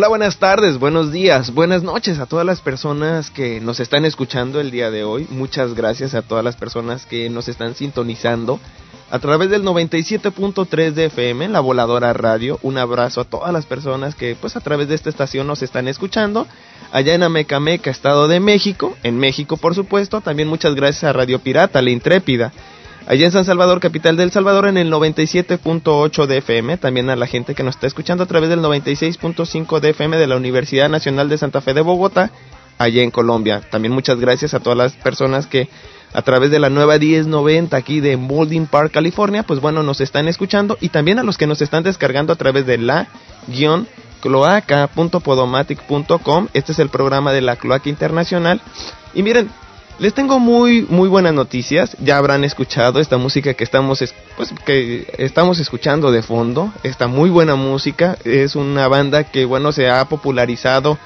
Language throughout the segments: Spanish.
Hola, buenas tardes, buenos días, buenas noches a todas las personas que nos están escuchando el día de hoy. Muchas gracias a todas las personas que nos están sintonizando a través del 97.3 de FM, la voladora radio. Un abrazo a todas las personas que pues a través de esta estación nos están escuchando. Allá en Amecameca, Estado de México, en México por supuesto. También muchas gracias a Radio Pirata, la intrépida allá en San Salvador, capital del Salvador, en el 97.8 de FM, también a la gente que nos está escuchando a través del 96.5 de FM de la Universidad Nacional de Santa Fe de Bogotá, allá en Colombia. También muchas gracias a todas las personas que a través de la nueva 1090 aquí de Molding Park, California, pues bueno, nos están escuchando y también a los que nos están descargando a través de la guion cloaca.podomatic.com. Este es el programa de la Cloaca Internacional. Y miren, les tengo muy muy buenas noticias. Ya habrán escuchado esta música que estamos pues que estamos escuchando de fondo. Esta muy buena música es una banda que bueno se ha popularizado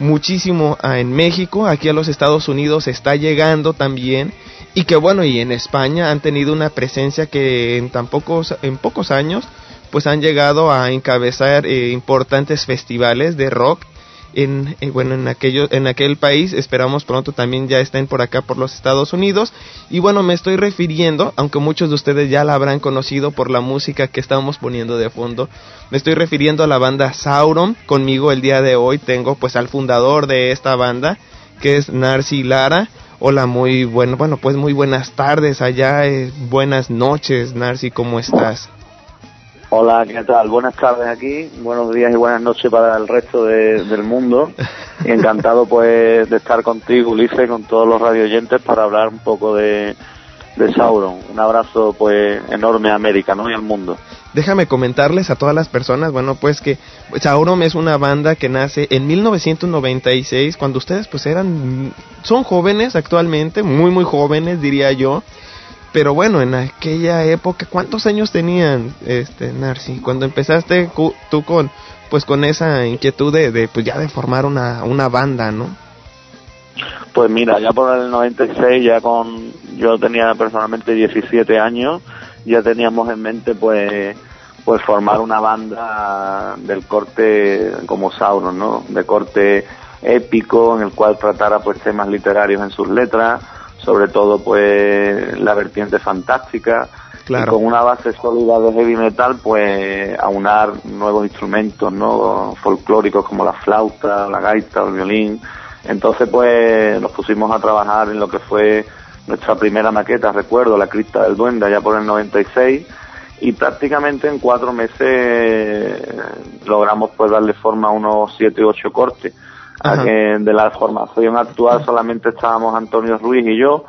muchísimo en México, aquí a los Estados Unidos está llegando también y que bueno, y en España han tenido una presencia que en tan pocos en pocos años pues han llegado a encabezar eh, importantes festivales de rock en, bueno en aquello en aquel país. Esperamos pronto también ya estén por acá por los Estados Unidos. Y bueno me estoy refiriendo aunque muchos de ustedes ya la habrán conocido por la música que estamos poniendo de fondo me estoy refiriendo a la banda Sauron. Conmigo el día de hoy tengo pues al fundador de esta banda que es Narci Lara. Hola, muy bueno, bueno, pues muy buenas tardes allá, eh, buenas noches, Narci, ¿cómo estás? Hola, ¿qué tal? Buenas tardes aquí, buenos días y buenas noches para el resto del mundo. Encantado pues de estar contigo, Ulises, con todos los radio oyentes para hablar un poco de, de Sauron. Un abrazo pues enorme a América, ¿no? Y al mundo. Déjame comentarles a todas las personas, bueno, pues que Sauron es una banda que nace en 1996, cuando ustedes pues eran, son jóvenes actualmente, muy muy jóvenes diría yo, pero bueno, en aquella época, ¿cuántos años tenían, este, Narci? Cuando empezaste tú con, pues con esa inquietud de, pues ya de formar una, una banda, ¿no? Pues mira, ya por el 96, ya con, yo tenía personalmente 17 años, ya teníamos en mente pues, pues formar una banda del corte como Sauron, ¿no? De corte épico, en el cual tratara pues temas literarios en sus letras, sobre todo pues la vertiente fantástica. Y con una base sólida de heavy metal pues aunar nuevos instrumentos no folclóricos como la flauta la gaita el violín. Entonces pues nos pusimos a trabajar en lo que fue nuestra primera maqueta recuerdo la cripta del duende allá por el 96 y prácticamente en cuatro meses logramos pues darle forma a unos siete u ocho cortes de la formación actual solamente estábamos Antonio Ruiz y yo,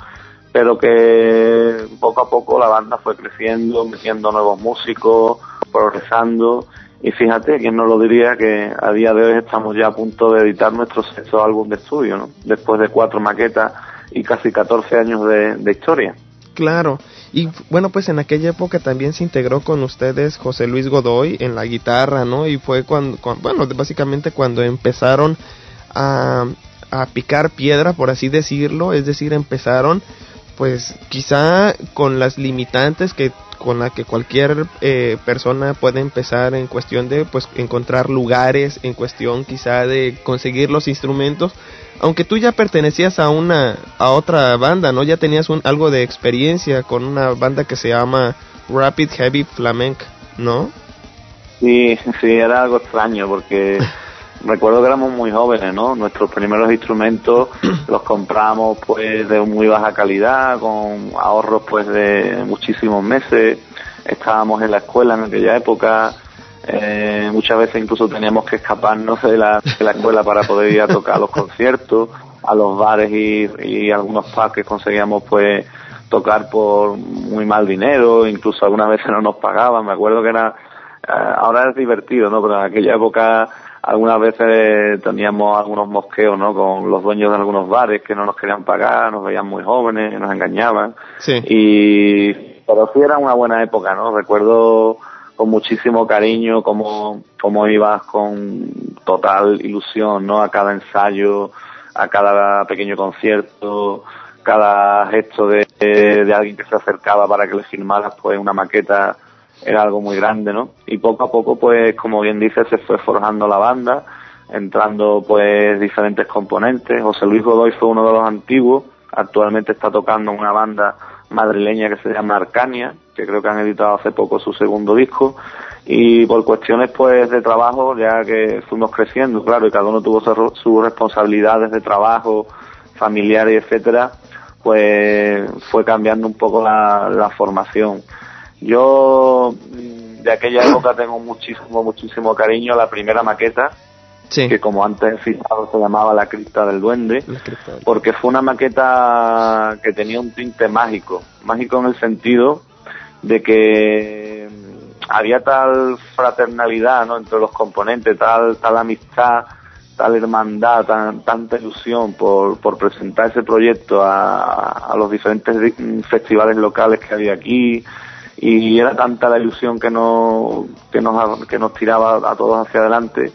pero que poco a poco la banda fue creciendo, metiendo nuevos músicos, progresando. Y fíjate, quién no lo diría que a día de hoy estamos ya a punto de editar nuestro sexto álbum de estudio, ¿no? Después de cuatro maquetas y casi 14 años de, historia. Claro. Y bueno, pues en aquella época también se integró con ustedes José Luis Godoy en la guitarra, ¿no? Y fue cuando bueno, básicamente cuando empezaron a, a picar piedra, por así decirlo, es decir, empezaron pues quizá con las limitantes que con la que cualquier eh, persona puede empezar en cuestión de pues encontrar lugares en cuestión quizá de conseguir los instrumentos. Aunque tú ya pertenecías a una a otra banda no ya tenías un, algo de experiencia con una banda que se llama Rapid Heavy Flamenco no sí sí era algo extraño porque recuerdo que éramos muy jóvenes, ¿no? Nuestros primeros instrumentos los compramos pues de muy baja calidad, con ahorros pues de muchísimos meses. Estábamos en la escuela en aquella época, eh, muchas veces incluso teníamos que escaparnos de la, de la escuela para poder ir a tocar los conciertos, a los bares y, y algunos parques conseguíamos pues tocar por muy mal dinero, incluso algunas veces no nos pagaban, me acuerdo que era, eh, ahora es divertido, ¿no? Pero en aquella época algunas veces teníamos algunos mosqueos, ¿no? Con los dueños de algunos bares que no nos querían pagar, nos veían muy jóvenes, nos engañaban. Sí. Y, pero sí era una buena época, ¿no? Recuerdo con muchísimo cariño cómo, cómo ibas con total ilusión, ¿no? A cada ensayo, a cada pequeño concierto, cada gesto de, de alguien que se acercaba para que le firmaras pues una maqueta era algo muy grande, ¿no? Y poco a poco, pues, como bien dice, se fue forjando la banda, entrando pues diferentes componentes. José Luis Godoy fue uno de los antiguos, actualmente está tocando una banda madrileña que se llama Arcania, que creo que han editado hace poco su segundo disco, y por cuestiones pues de trabajo, ya que fuimos creciendo, claro, y cada uno tuvo sus responsabilidades de trabajo, familiares, etcétera, pues fue cambiando un poco la, la formación. Yo de aquella época tengo muchísimo, muchísimo cariño a la primera maqueta, que como antes he citado se llamaba La Cripta del Duende, porque fue una maqueta que tenía un tinte mágico, mágico en el sentido de que había tal fraternalidad ¿no? entre los componentes, tal, tal amistad, tal hermandad, tan, tanta ilusión por, por presentar ese proyecto a, a los diferentes festivales locales que había aquí, y era tanta la ilusión que nos, que nos, que nos tiraba a todos hacia adelante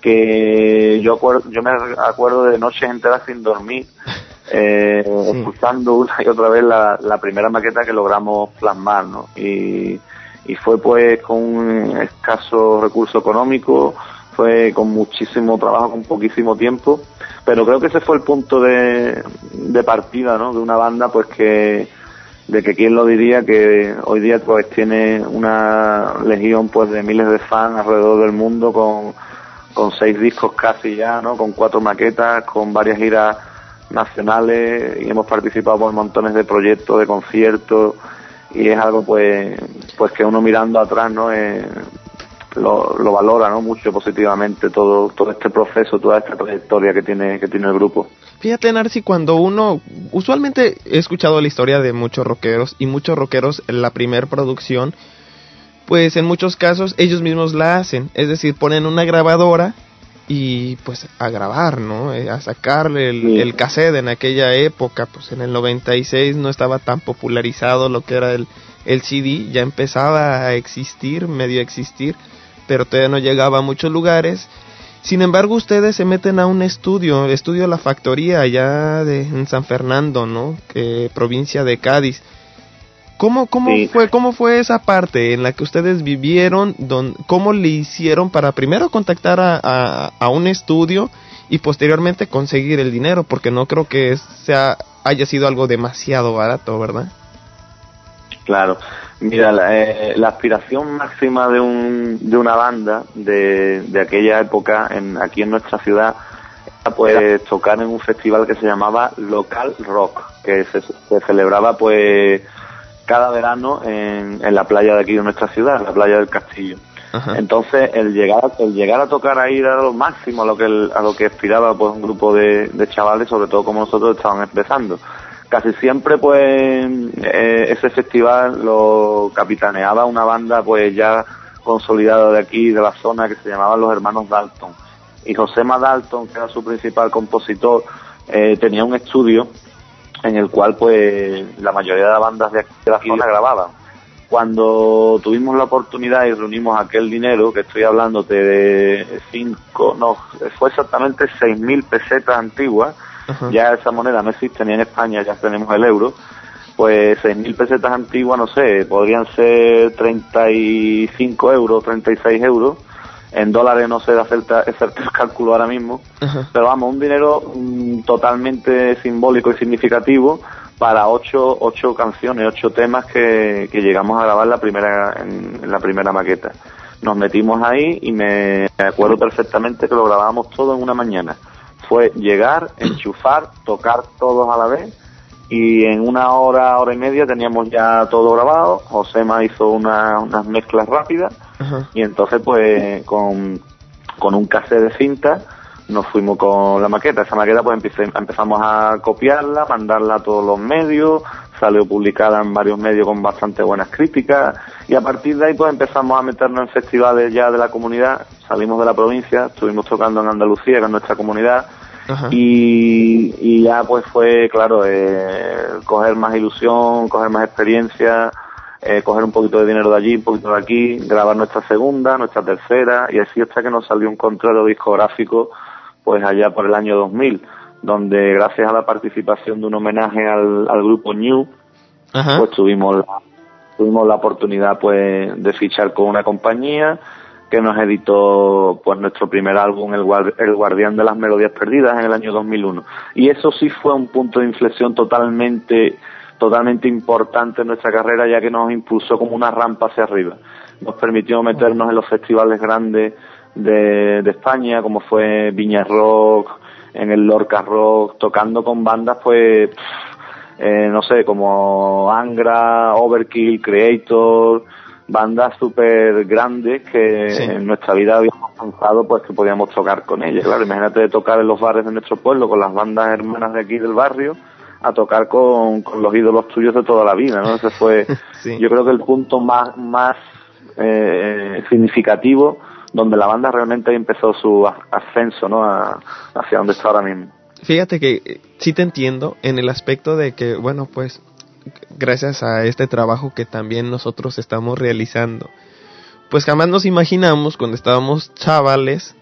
que yo acuerdo, yo me acuerdo de noches enteras sin dormir eh, escuchando una y otra vez la, la, primera maqueta que logramos plasmar ¿no? y, y fue pues con un escaso recurso económico fue con muchísimo trabajo con poquísimo tiempo pero creo que ese fue el punto de, de partida ¿no? de una banda pues que de que quién lo diría que hoy día pues tiene una legión pues de miles de fans alrededor del mundo con, con seis discos casi ya, ¿no? Con cuatro maquetas, con varias giras nacionales y hemos participado por montones de proyectos, de conciertos y es algo pues pues que uno mirando atrás, ¿no? Eh, lo, lo valora, ¿no? Mucho positivamente todo todo este proceso, toda esta trayectoria que tiene que tiene el grupo. Fíjate, Narci, cuando uno, usualmente he escuchado la historia de muchos rockeros y muchos rockeros en la primer producción, pues en muchos casos ellos mismos la hacen, es decir, ponen una grabadora y pues a grabar, ¿no? Eh, a sacarle el, el cassette en aquella época, pues en el 96 no estaba tan popularizado lo que era el, el CD, ya empezaba a existir, medio a existir, pero todavía no llegaba a muchos lugares sin embargo, ustedes se meten a un estudio, estudio La Factoría, allá de, en San Fernando, ¿no? Que, provincia de Cádiz. ¿Cómo, cómo, fue, ¿Cómo fue esa parte en la que ustedes vivieron? Don, ¿Cómo le hicieron para primero contactar a, a, un estudio y posteriormente conseguir el dinero? Porque no creo que sea, haya sido algo demasiado barato, ¿verdad? Claro, Mira, la, eh, la, aspiración máxima de, un, de una banda de, de aquella época en, aquí en nuestra ciudad era pues tocar en un festival que se llamaba Local Rock, que se, celebraba pues cada verano en, en, la playa de aquí de nuestra ciudad, en la playa del Castillo. Entonces el llegar el llegar a tocar ahí era lo máximo a lo que a lo que aspiraba pues un grupo de, de chavales, sobre todo como nosotros estaban empezando casi siempre pues eh, ese festival lo capitaneaba una banda pues ya consolidada de aquí de la zona que se llamaban los hermanos Dalton. Y Josema Dalton que era su principal compositor eh, tenía un estudio en el cual pues la mayoría de las bandas de aquí de la zona grababan. Cuando tuvimos la oportunidad y reunimos aquel dinero que estoy hablándote de cinco no fue exactamente seis mil pesetas antiguas ya esa moneda no existe ni en España, ya tenemos el euro, pues 6.000 pesetas antiguas, no sé, podrían ser 35 euros, 36 euros, en dólares no sé hacer, hacer el cálculo ahora mismo, pero vamos, un dinero mm, totalmente simbólico y significativo para ocho, ocho canciones, ocho temas que, que llegamos a grabar la primera, en la primera maqueta. Nos metimos ahí y me acuerdo perfectamente que lo grabábamos todo en una mañana fue llegar, enchufar, tocar todos a la vez. Y en una hora, hora y media teníamos ya todo grabado. Josema hizo una, unas mezclas rápidas. Y entonces pues con, con un cassette de cinta nos fuimos con la maqueta. Esa maqueta pues empezamos a copiarla, mandarla a todos los medios, salió publicada en varios medios con bastante buenas críticas. Y a partir de ahí pues empezamos a meternos en festivales ya de la comunidad, salimos de la provincia, estuvimos tocando en Andalucía, es nuestra comunidad, y, y, ya pues fue, claro, eh, coger más ilusión, coger más experiencia, eh, coger un poquito de dinero de allí, un poquito de aquí, grabar nuestra segunda, nuestra tercera, y así hasta que nos salió un contrato discográfico, pues allá por el año 2000, donde gracias a la participación de un homenaje al, al grupo New, pues tuvimos la, tuvimos la oportunidad pues de fichar con una compañía, que nos editó pues nuestro primer álbum El, el Guardián de las Melodías Perdidas en el año 2001 y eso sí fue un punto de inflexión totalmente totalmente importante en nuestra carrera ya que nos impulsó como una rampa hacia arriba. Nos permitió meternos en los festivales grandes de, de España como fue Viña Rock en el Lorca Rock tocando con bandas pues eh, no sé como Angra Overkill Creator bandas súper grandes que en nuestra vida habíamos pensado pues que podíamos tocar con ellas. Claro, imagínate tocar en los bares de nuestro pueblo con las bandas hermanas de aquí del barrio a tocar con, los ídolos tuyos de toda la vida, ¿no? Ese fue, yo creo que el punto más, más eh, significativo donde la banda realmente empezó su ascenso, ¿no? hacia donde está ahora mismo. Fíjate que eh, sí te entiendo en el aspecto de que, bueno, pues gracias a este trabajo que también nosotros estamos realizando. Pues jamás nos imaginamos cuando estábamos chavales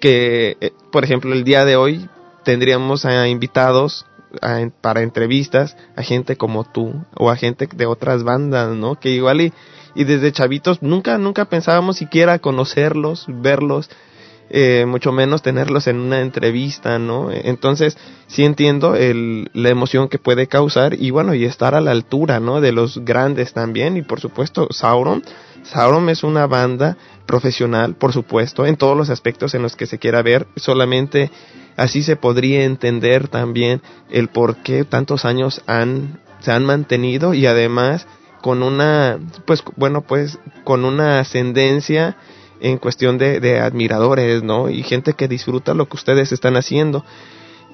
que, eh, por ejemplo, el día de hoy tendríamos a invitados para entrevistas a gente como tú o a gente de otras bandas, ¿no? Que igual y, y desde chavitos nunca, nunca pensábamos siquiera conocerlos, verlos eh, mucho menos tenerlos en una entrevista, ¿no? Entonces, sí entiendo el, la emoción que puede causar y bueno, y estar a la altura, ¿no? De los grandes también y por supuesto Sauron. Sauron es una banda profesional, por supuesto, en todos los aspectos en los que se quiera ver, solamente así se podría entender también el por qué tantos años han, se han mantenido y además con una, pues bueno, pues con una ascendencia en cuestión de, admiradores, ¿no? Y gente que disfruta lo que ustedes están haciendo.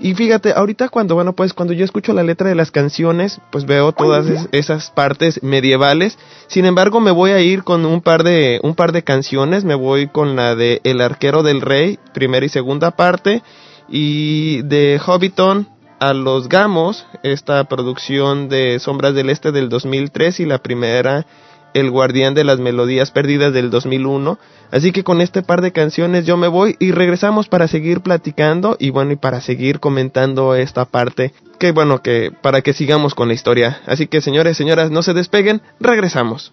Y fíjate, ahorita cuando, bueno, pues cuando yo escucho la letra de las canciones, pues veo todas esas partes medievales. Sin embargo, me voy a ir con un par de, un par de canciones. Me voy con la de El arquero del rey, primera y segunda parte. Y de Hobbiton a los Gamos, esta producción de Sombras del Este del 2003 y la primera el Guardián de las Melodías Perdidas del 2001. Así que con este par de canciones yo me voy y regresamos para seguir platicando y bueno, y para seguir comentando esta parte que bueno, que para que sigamos con la historia. Así que señores, señoras, no se despeguen, regresamos.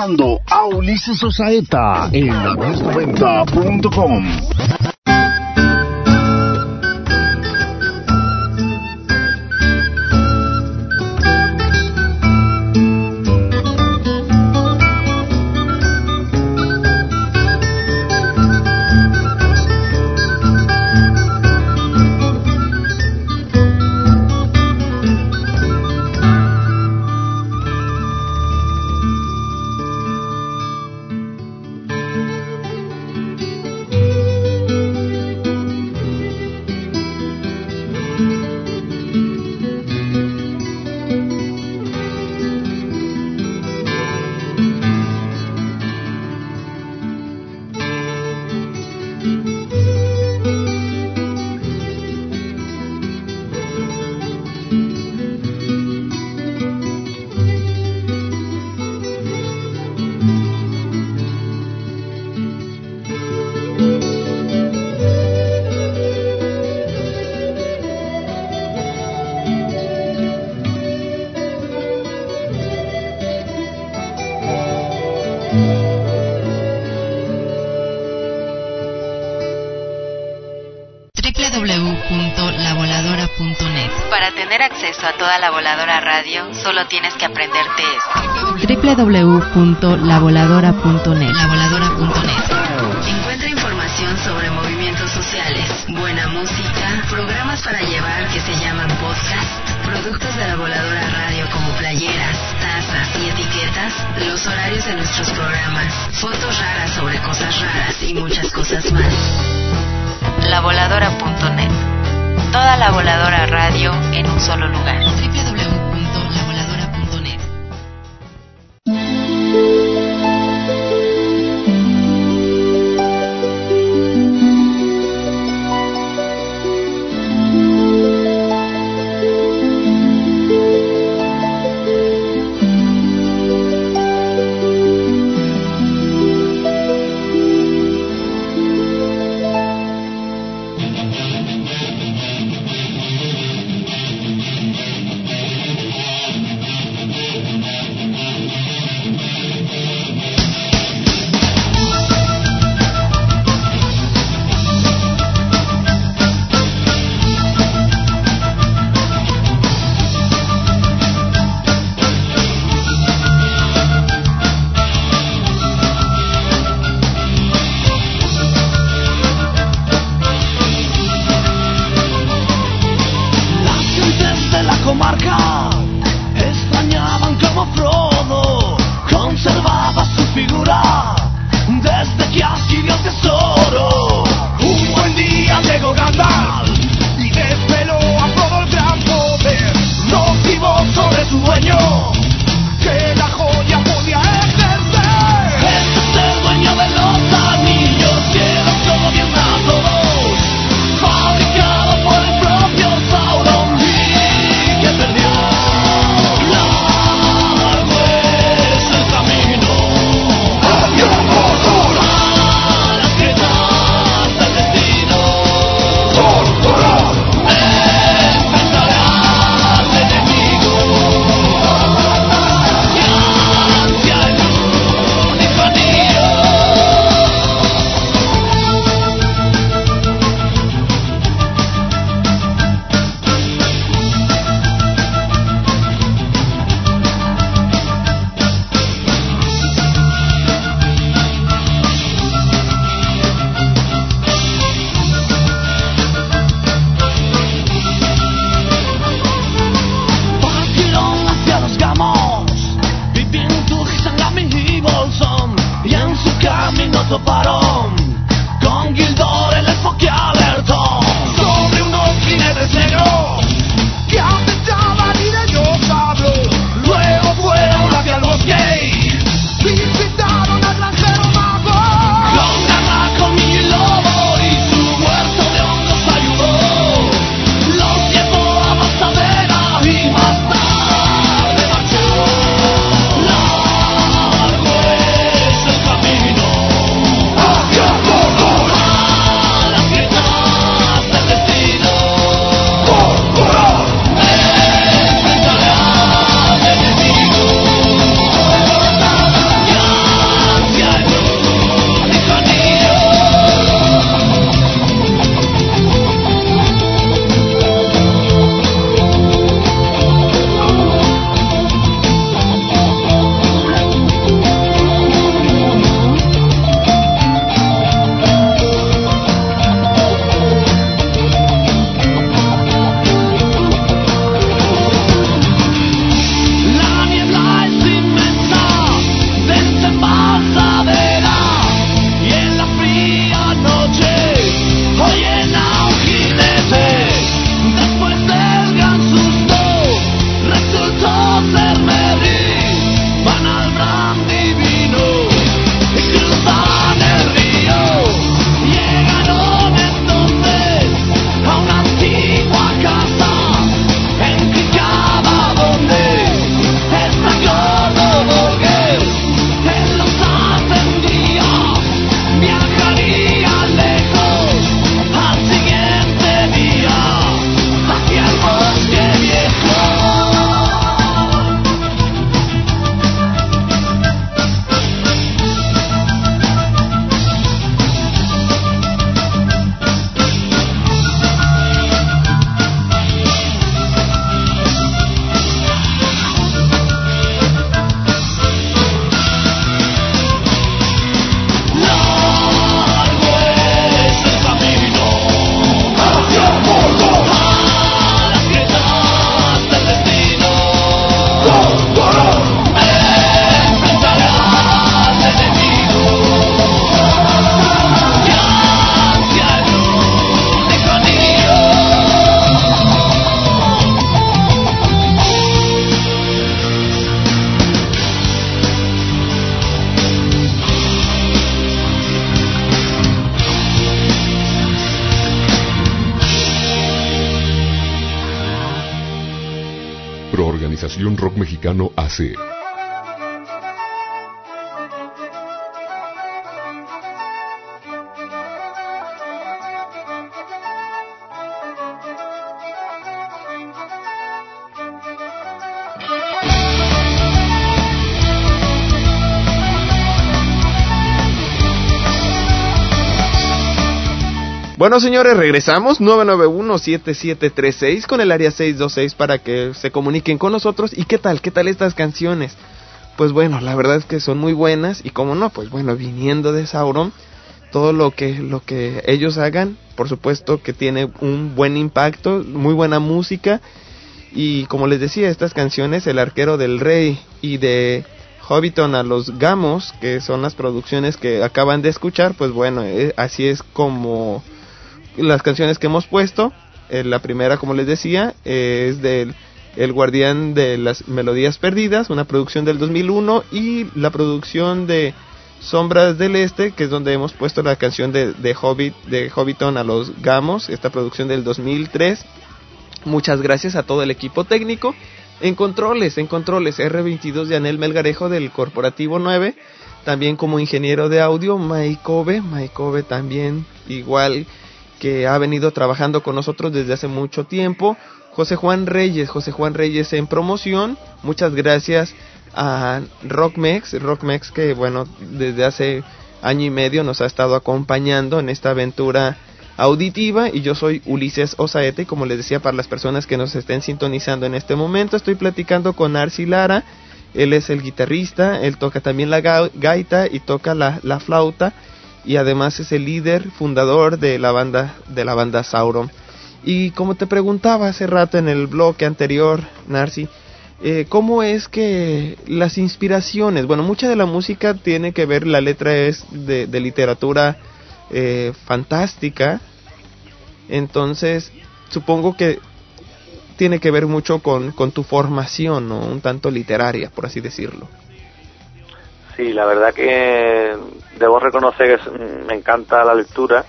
escuchando a Ulises Osaeta en la Toda la voladora radio en un solo lugar. comarca Mexicano Bueno, señores, regresamos 991-7736 con el área 626 para que se comuniquen con nosotros. ¿Y qué tal? ¿Qué tal estas canciones? Pues bueno, la verdad es que son muy buenas y como no, pues bueno, viniendo de Sauron, todo lo que lo que ellos hagan, por supuesto que tiene un buen impacto, muy buena música y como les decía, estas canciones El arquero del rey y de Hobbiton a los Gamos, que son las producciones que acaban de escuchar, pues bueno, eh, así es como las canciones que hemos puesto. Eh, la primera, como les decía, es del El Guardián de las Melodías Perdidas, una producción del 2001, y la producción de Sombras del Este, que es donde hemos puesto la canción de, de Hobbit, de Hobbiton a los Gamos, esta producción del 2003. Muchas gracias a todo el equipo técnico. En controles, en controles, R22 de Anel Melgarejo del Corporativo 9. También como ingeniero de audio, Maikobe. Maikobe también igual que ha venido trabajando con nosotros desde hace mucho tiempo. José Juan Reyes, José Juan Reyes en promoción. Muchas gracias a Rockmex, Rockmex que bueno, desde hace año y medio nos ha estado acompañando en esta aventura auditiva y yo soy Ulises Osaete y como les decía para las personas que nos estén sintonizando en este momento estoy platicando con Arci Lara, él es el guitarrista, él toca también la gaita y toca la, la flauta y además es el líder fundador de la banda de la banda Sauron. Y como te preguntaba hace rato en el bloque anterior, Narci, eh, ¿cómo es que las inspiraciones, bueno, mucha de la música tiene que ver, la letra es de, literatura eh, fantástica, entonces supongo que tiene que ver mucho con, con tu formación, ¿no? un tanto literaria, por así decirlo. Sí, la verdad que debo reconocer que me encanta la lectura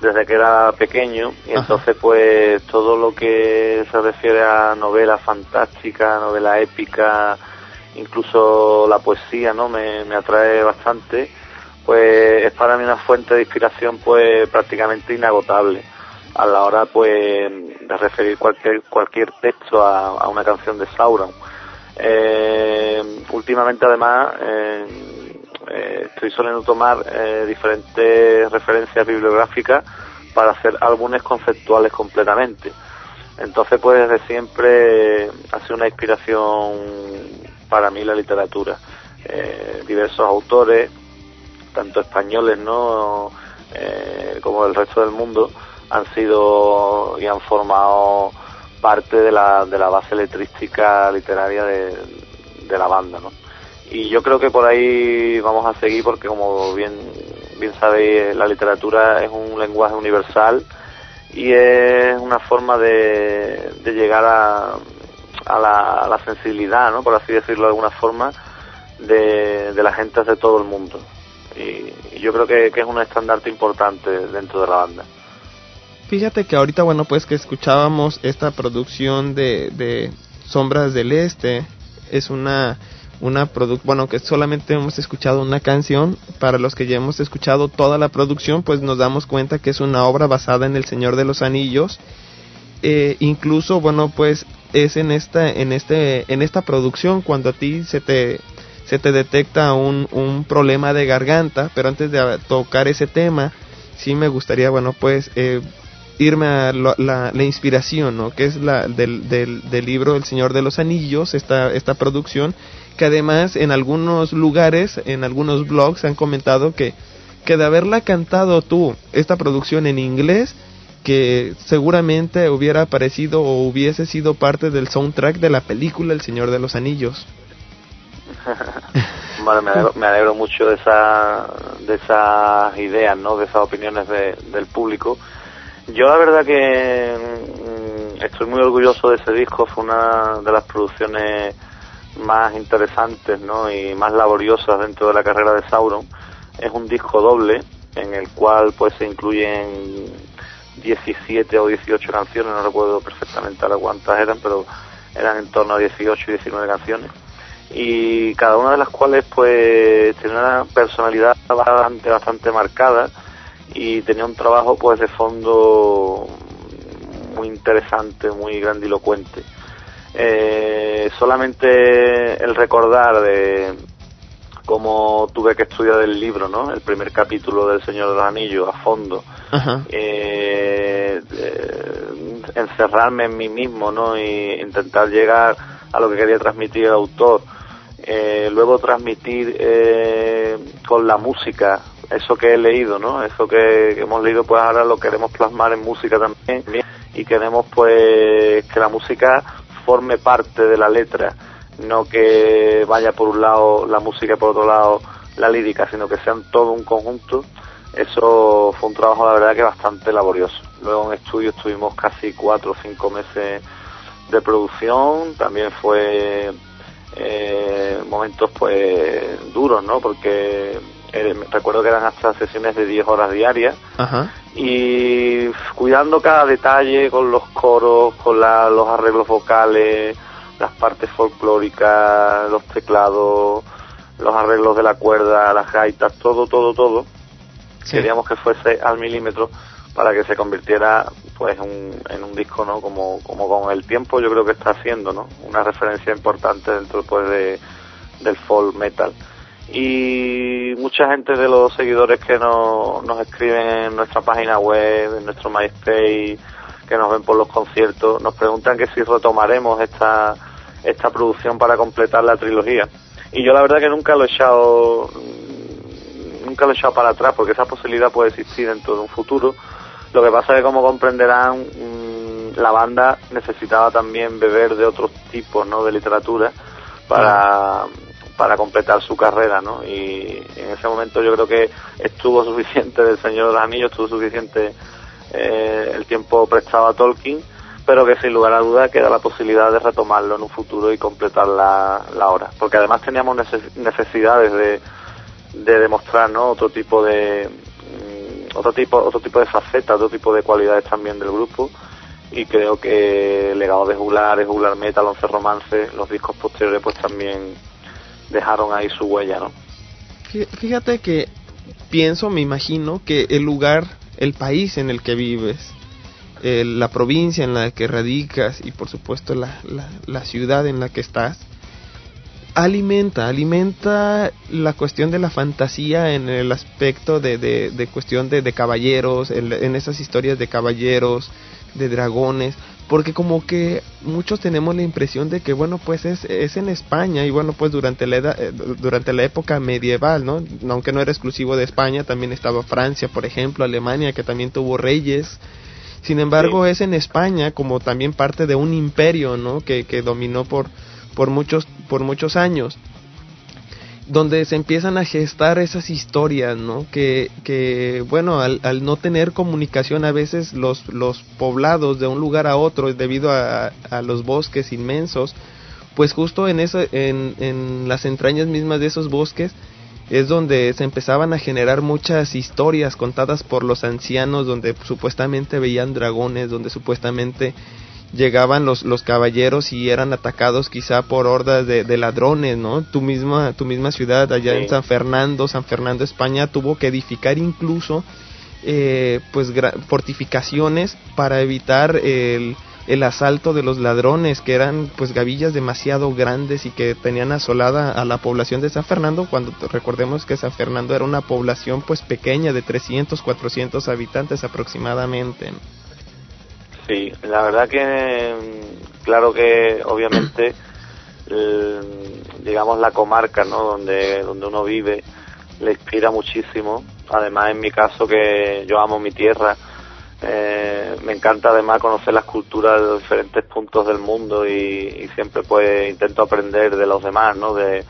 desde que era pequeño y entonces pues todo lo que se refiere a novela fantástica, novela épica, incluso la poesía, ¿no? Me, me atrae bastante, pues es para mí una fuente de inspiración pues prácticamente inagotable a la hora pues de referir cualquier cualquier texto a, a una canción de Sauron. Eh, últimamente además eh, eh, estoy soliendo tomar eh, diferentes referencias bibliográficas para hacer álbumes conceptuales completamente. Entonces, pues desde siempre ha sido una inspiración para mí la literatura. Eh, diversos autores, tanto españoles no como del resto del mundo, han sido y han formado parte de la, de la base letrística literaria de, de la banda, ¿no? y yo creo que por ahí vamos a seguir porque como bien bien sabéis la literatura es un lenguaje universal y es una forma de, de llegar a, a, la, sensibilidad, ¿no? por así decirlo de alguna forma, de, de la gente de todo el mundo. Y, yo creo que, que, es un estandarte importante dentro de la banda. Fíjate que ahorita, bueno, pues que escuchábamos esta producción de, de Sombras del Este, es una una bueno que solamente hemos escuchado una canción. Para los que ya hemos escuchado toda la producción pues nos damos cuenta que es una obra basada en el Señor de los Anillos. Eh, incluso bueno pues es en esta en este en esta producción cuando a ti se te se te detecta un, un problema de garganta pero antes de tocar ese tema sí me gustaría bueno pues eh, irme a la, la, inspiración, ¿no? Que es la del, del, del libro El Señor de los Anillos, esta, esta producción, que además en algunos lugares, en algunos blogs han comentado que, que de haberla cantado tú, esta producción en inglés, que seguramente hubiera aparecido o hubiese sido parte del soundtrack de la película El Señor de los Anillos. bueno, me alegro, mucho de, esa, de esas ideas, ¿no? de esas opiniones del público. Yo la verdad que mm, estoy muy orgulloso de ese disco, fue una de las producciones más interesantes ¿no? y más laboriosas dentro de la carrera de Sauron. Es un disco doble en el cual pues se incluyen 17 o 18 canciones, no recuerdo perfectamente ahora cuántas eran, pero eran en torno a 18 y 19 canciones y cada una de las cuales pues tenía una personalidad bastante, bastante marcada y tenía un trabajo pues de fondo muy interesante, muy grandilocuente. Eh, solamente el recordar de cómo tuve que estudiar el libro, ¿no? El primer capítulo del Señor de los Anillos a fondo. Eh, encerrarme en mí mismo, ¿no? Y intentar llegar a lo que quería transmitir el autor. Eh, luego transmitir eh, con la música eso que he leído, ¿no? Eso que, hemos leído, pues ahora lo queremos plasmar en música también y queremos pues que la música forme parte de la letra, no que vaya por un lado la música y por otro lado la lírica, sino que sean todo un conjunto. Eso fue un trabajo, la verdad, que bastante laborioso. Luego en estudio estuvimos casi cuatro o cinco meses de producción, también fue eh, momentos pues duros, ¿no? Porque eh, recuerdo que eran hasta sesiones de 10 horas diarias. Y cuidando cada detalle con los coros, con los arreglos vocales, las partes folclóricas, los teclados, los arreglos de la cuerda, las gaitas, todo, todo, todo. Queríamos que fuese al milímetro para que se convirtiera pues en un disco no como como con el tiempo yo creo que está haciendo no una referencia importante dentro pues de del folk metal y mucha gente de los seguidores que nos, nos escriben en nuestra página web en nuestro MySpace que nos ven por los conciertos nos preguntan que si retomaremos esta esta producción para completar la trilogía y yo la verdad que nunca lo he echado nunca lo he echado para atrás porque esa posibilidad puede existir dentro de un futuro lo que pasa es que, como comprenderán, mm, la banda necesitaba también beber de otros tipos ¿no? de literatura para, para completar su carrera, ¿no? Y en ese momento yo creo que estuvo suficiente del Señor de los Anillos, estuvo suficiente eh, el tiempo prestado a Tolkien, pero que sin lugar a duda queda la posibilidad de retomarlo en un futuro y completar la, la obra. Porque además teníamos necesidades de, de demostrar, ¿no? Otro tipo de, otro tipo otro tipo de facetas, otro tipo de cualidades también del grupo y creo que el legado de Jular, Jular Metal, Once Romance, los discos posteriores pues también dejaron ahí su huella, ¿no? Fíjate que pienso, me imagino que el lugar, el país en el que vives, la provincia en la que radicas y por supuesto la, la, la ciudad en la que estás, alimenta, alimenta la cuestión de la fantasía en el aspecto de, de, cuestión de, de caballeros, en, esas historias de caballeros, de dragones, porque como que muchos tenemos la impresión de que bueno pues es, es en España y bueno pues durante la edad, eh, durante la época medieval no aunque no era exclusivo de España también estaba Francia por ejemplo Alemania que también tuvo reyes. Sin embargo es en España como también parte de un imperio no que, que dominó por por muchos, por muchos años donde se empiezan a gestar esas historias, ¿no? Que, que bueno, al, al, no tener comunicación a veces los, los poblados de un lugar a otro debido a, a los bosques inmensos, pues justo en, eso, en, en las entrañas mismas de esos bosques es donde se empezaban a generar muchas historias contadas por los ancianos, donde supuestamente veían dragones, donde supuestamente llegaban los, los caballeros y eran atacados quizá por hordas de, de ladrones, ¿no? Tu misma, tu misma ciudad allá en San Fernando, San Fernando, España, tuvo que edificar incluso eh, pues fortificaciones para evitar el, el asalto de los ladrones que eran pues gavillas demasiado grandes y que tenían asolada a la población de San Fernando cuando recordemos que San Fernando era una población pues pequeña de 300 400 habitantes aproximadamente Sí, la verdad que, claro que obviamente, digamos la comarca, ¿no? Donde, donde uno vive, le inspira muchísimo. Además, en mi caso, que yo amo mi tierra, eh, me encanta además conocer las culturas de los diferentes puntos del mundo y, siempre pues intento aprender de los demás, ¿no? De,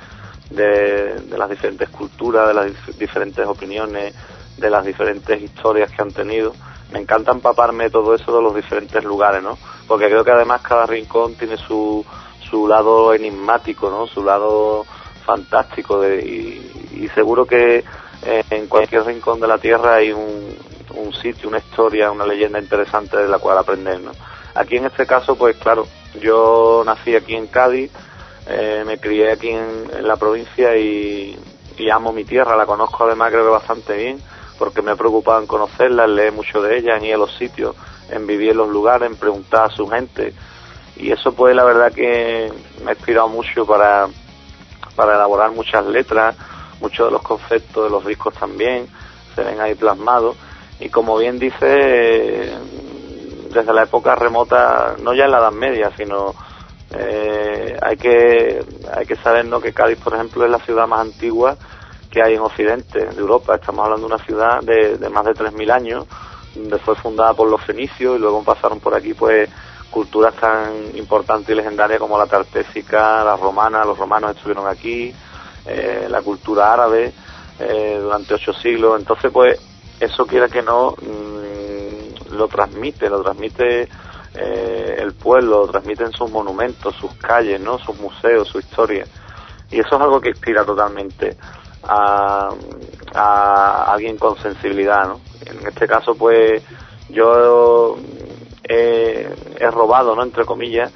de, de las diferentes culturas, de las diferentes opiniones, de las diferentes historias que han tenido me encanta empaparme todo eso de los diferentes lugares, ¿no? Porque creo que además cada rincón tiene su, su lado enigmático, ¿no? Su lado fantástico de, y, seguro que eh, en cualquier rincón de la Tierra hay un, un sitio, una historia, una leyenda interesante de la cual aprender, ¿no? Aquí en este caso, pues claro, Yo nací aquí en Cádiz, eh, me crié aquí en, la provincia y, y amo mi tierra, la conozco además creo que bastante bien, porque me he preocupado en conocerla, en leer mucho de ella, en ir a los sitios, en vivir en los lugares, en preguntar a su gente. Y eso pues la verdad que me ha inspirado mucho para, para elaborar muchas letras, muchos de los conceptos de los discos también se ven ahí plasmados. Y como bien dice, desde la época remota, no ya en la Edad Media, sino eh, hay que hay que saber ¿no? que Cádiz, por ejemplo, es la ciudad más antigua que hay en Occidente, de Europa. Estamos hablando de una ciudad de, de más de 3.000 años, donde fue fundada por los fenicios y luego pasaron por aquí pues culturas tan importantes y legendarias como la tartésica, la romana, los romanos estuvieron aquí, eh, la cultura árabe eh, durante ocho siglos. Entonces, pues, eso quiera que no, mmm, lo transmite, lo transmite eh, el pueblo, lo transmiten sus monumentos, sus calles, ¿no? sus museos, su historia. Y eso es algo que inspira totalmente a, a alguien con sensibilidad. ¿no? En este caso, pues, yo he, he robado, ¿no? entre comillas,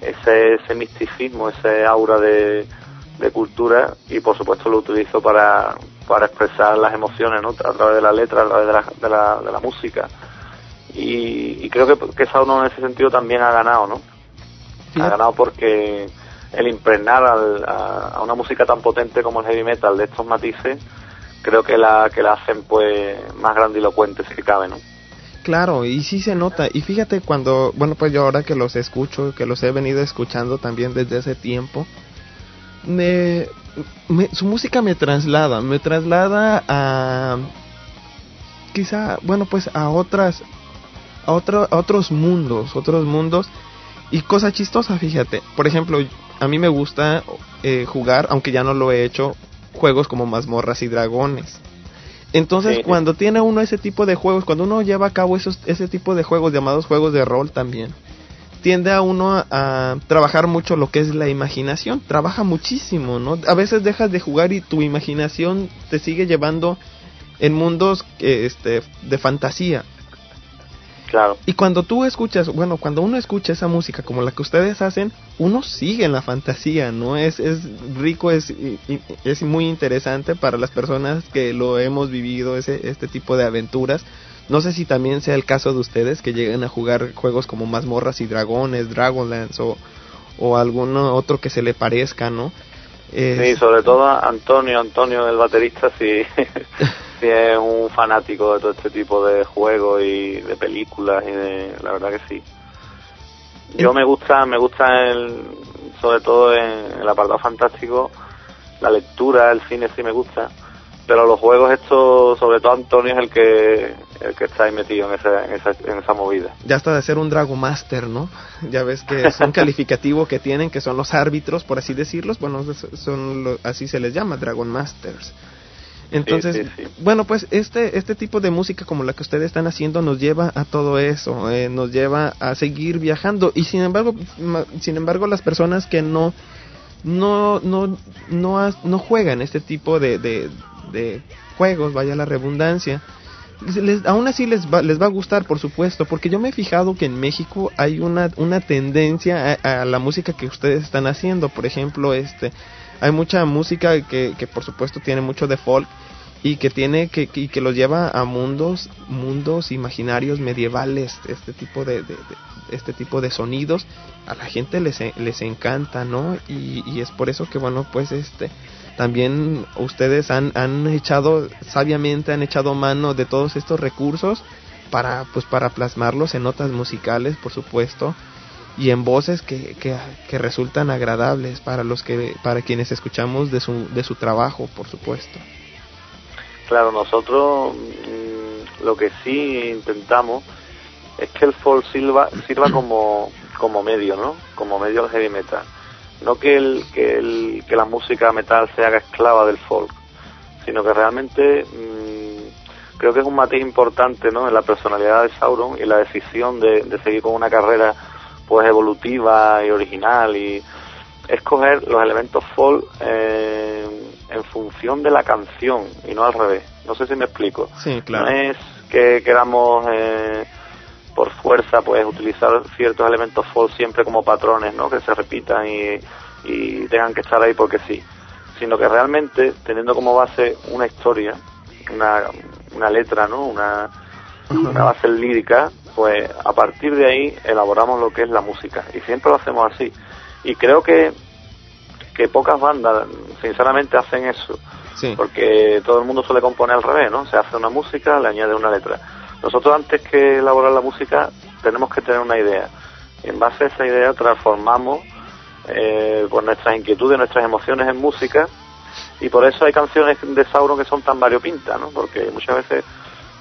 ese, ese misticismo, ese aura de, de cultura y por supuesto lo utilizo para, para expresar las emociones ¿no? a través de la letra, a través de la, de la, de la música. Y, y creo que, que Sauron en ese sentido también ha ganado, ¿no? Sí. Ha ganado porque el impregnar al, a, una música tan potente como el heavy metal de estos matices, creo que la, que la hacen pues más grandilocuente si cabe, ¿no? Claro, y sí se nota. Y fíjate cuando, bueno, pues yo ahora que los escucho, que los he venido escuchando también desde hace tiempo, me, me, su música me traslada, me traslada a quizá, bueno, pues a otras a, otro, otros mundos, otros mundos y cosa chistosa, fíjate. Por ejemplo, a mí me gusta eh, jugar, aunque ya no lo he hecho, juegos como mazmorras y dragones. Entonces, sí. cuando tiene uno ese tipo de juegos, cuando uno lleva a cabo esos, ese tipo de juegos llamados juegos de rol también, tiende a uno a, a, trabajar mucho lo que es la imaginación. Trabaja muchísimo, ¿no? A veces dejas de jugar y tu imaginación te sigue llevando en mundos eh, este, de fantasía. Claro. Y cuando tú escuchas, bueno, cuando uno escucha esa música como la que ustedes hacen, uno sigue en la fantasía, ¿no? Es, es rico, es, es muy interesante para las personas que lo hemos vivido, ese, este tipo de aventuras. No sé si también sea el caso de ustedes que lleguen a jugar juegos como Mazmorras y Dragones, Dragonlance o, o alguno otro que se le parezca, ¿no? Eh, sí, sobre todo Antonio, Antonio el baterista, sí, sí es un fanático de todo este tipo de juegos y de películas y de, la verdad que sí. Yo me gusta, me gusta el, sobre todo en el apartado fantástico, la lectura, el cine sí me gusta, pero los juegos estos, sobre todo Antonio es el que el que está ahí metido en esa, en esa, en esa movida. Ya hasta de ser un Dragon Master, ¿no? Ya ves que es un calificativo que tienen, que son los árbitros, por así decirlos, bueno, son lo, así se les llama, Dragon Masters. Entonces, sí, sí, sí. bueno, pues este este tipo de música como la que ustedes están haciendo nos lleva a todo eso, eh, nos lleva a seguir viajando y sin embargo, sin embargo las personas que no no no no no juegan este tipo de, de, de juegos, vaya la redundancia, aún así les va, les va a gustar, por supuesto, porque yo me he fijado que en México hay una, una tendencia a, a, la música que ustedes están haciendo. Por ejemplo, este, hay mucha música que, que por supuesto tiene mucho de folk y que tiene que, y que los lleva a mundos, mundos imaginarios medievales, este tipo de este tipo de sonidos. A la gente les, les encanta, ¿no? Y, y es por eso que, bueno, pues este también ustedes han, han echado sabiamente han echado mano de todos estos recursos para pues para plasmarlos en notas musicales por supuesto y en voces que, que, que, resultan agradables para los que para quienes escuchamos de su de su trabajo por supuesto. Claro nosotros mmm, lo que sí intentamos es que el folk sirva sirva como como medio no como medio al heavy metal no que el, que el que la música metal se haga esclava del folk sino que realmente mmm, creo que es un matiz importante no en la personalidad de Sauron y la decisión de, de seguir con una carrera pues evolutiva y original y escoger los elementos folk eh, en función de la canción y no al revés. No sé si me explico. Sí claro. No es que queramos eh, por fuerza pues utilizar ciertos elementos folk siempre como patrones, ¿no? Que se repitan y, y tengan que estar ahí porque sí, sino que realmente teniendo como base una historia, una, una letra, ¿no? Una, una base lírica, pues a partir de ahí elaboramos lo que es la música y siempre lo hacemos así. Y creo que que pocas bandas sinceramente hacen eso, Sí. porque todo el mundo suele componer al revés, ¿no? Se hace una música, le añade una letra. Nosotros antes que elaborar la música tenemos que tener una idea. Y en base a esa idea transformamos eh, pues nuestras inquietudes, nuestras emociones en música y por eso hay canciones de Sauron que son tan variopintas, ¿no? Porque muchas veces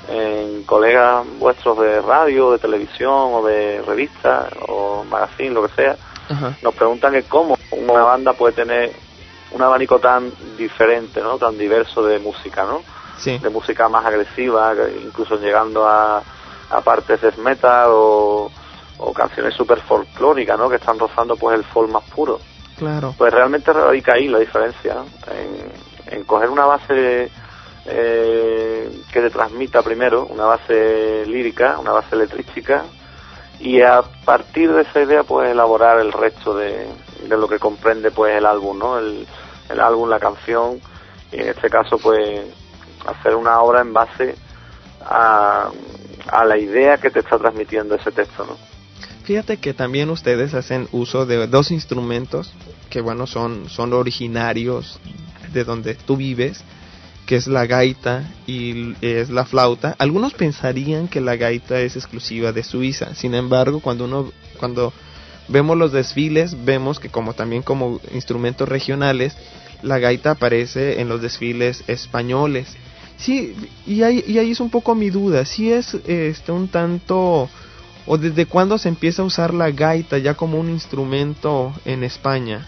en colegas vuestros de radio, de televisión o de revista o magazine, lo que sea, Ajá. nos preguntan que cómo una banda puede tener un abanico tan diferente, ¿no? Tan diverso de música, ¿no? Sí. De música más agresiva, incluso llegando a, a partes de metal o, o canciones súper folclóricas, ¿no? Que están rozando pues el folk más puro. Claro. Pues realmente radica ahí la diferencia, ¿no? en, en coger una base eh, que te transmita primero, una base lírica, una base letrística, y a partir de esa idea pues elaborar el resto de, de lo que comprende pues el álbum, ¿no? El, el álbum, la canción, y en este caso pues hacer una obra en base a, a la idea que te está transmitiendo ese texto, ¿no? Fíjate que también ustedes hacen uso de dos instrumentos que bueno son son originarios de donde tú vives, que es la gaita y es la flauta. Algunos pensarían que la gaita es exclusiva de Suiza. Sin embargo, cuando uno cuando vemos los desfiles, vemos que como también como instrumentos regionales, la gaita aparece en los desfiles españoles. Sí, y ahí, y ahí es un poco mi duda, si es este un tanto o desde cuándo se empieza a usar la gaita ya como un instrumento en España.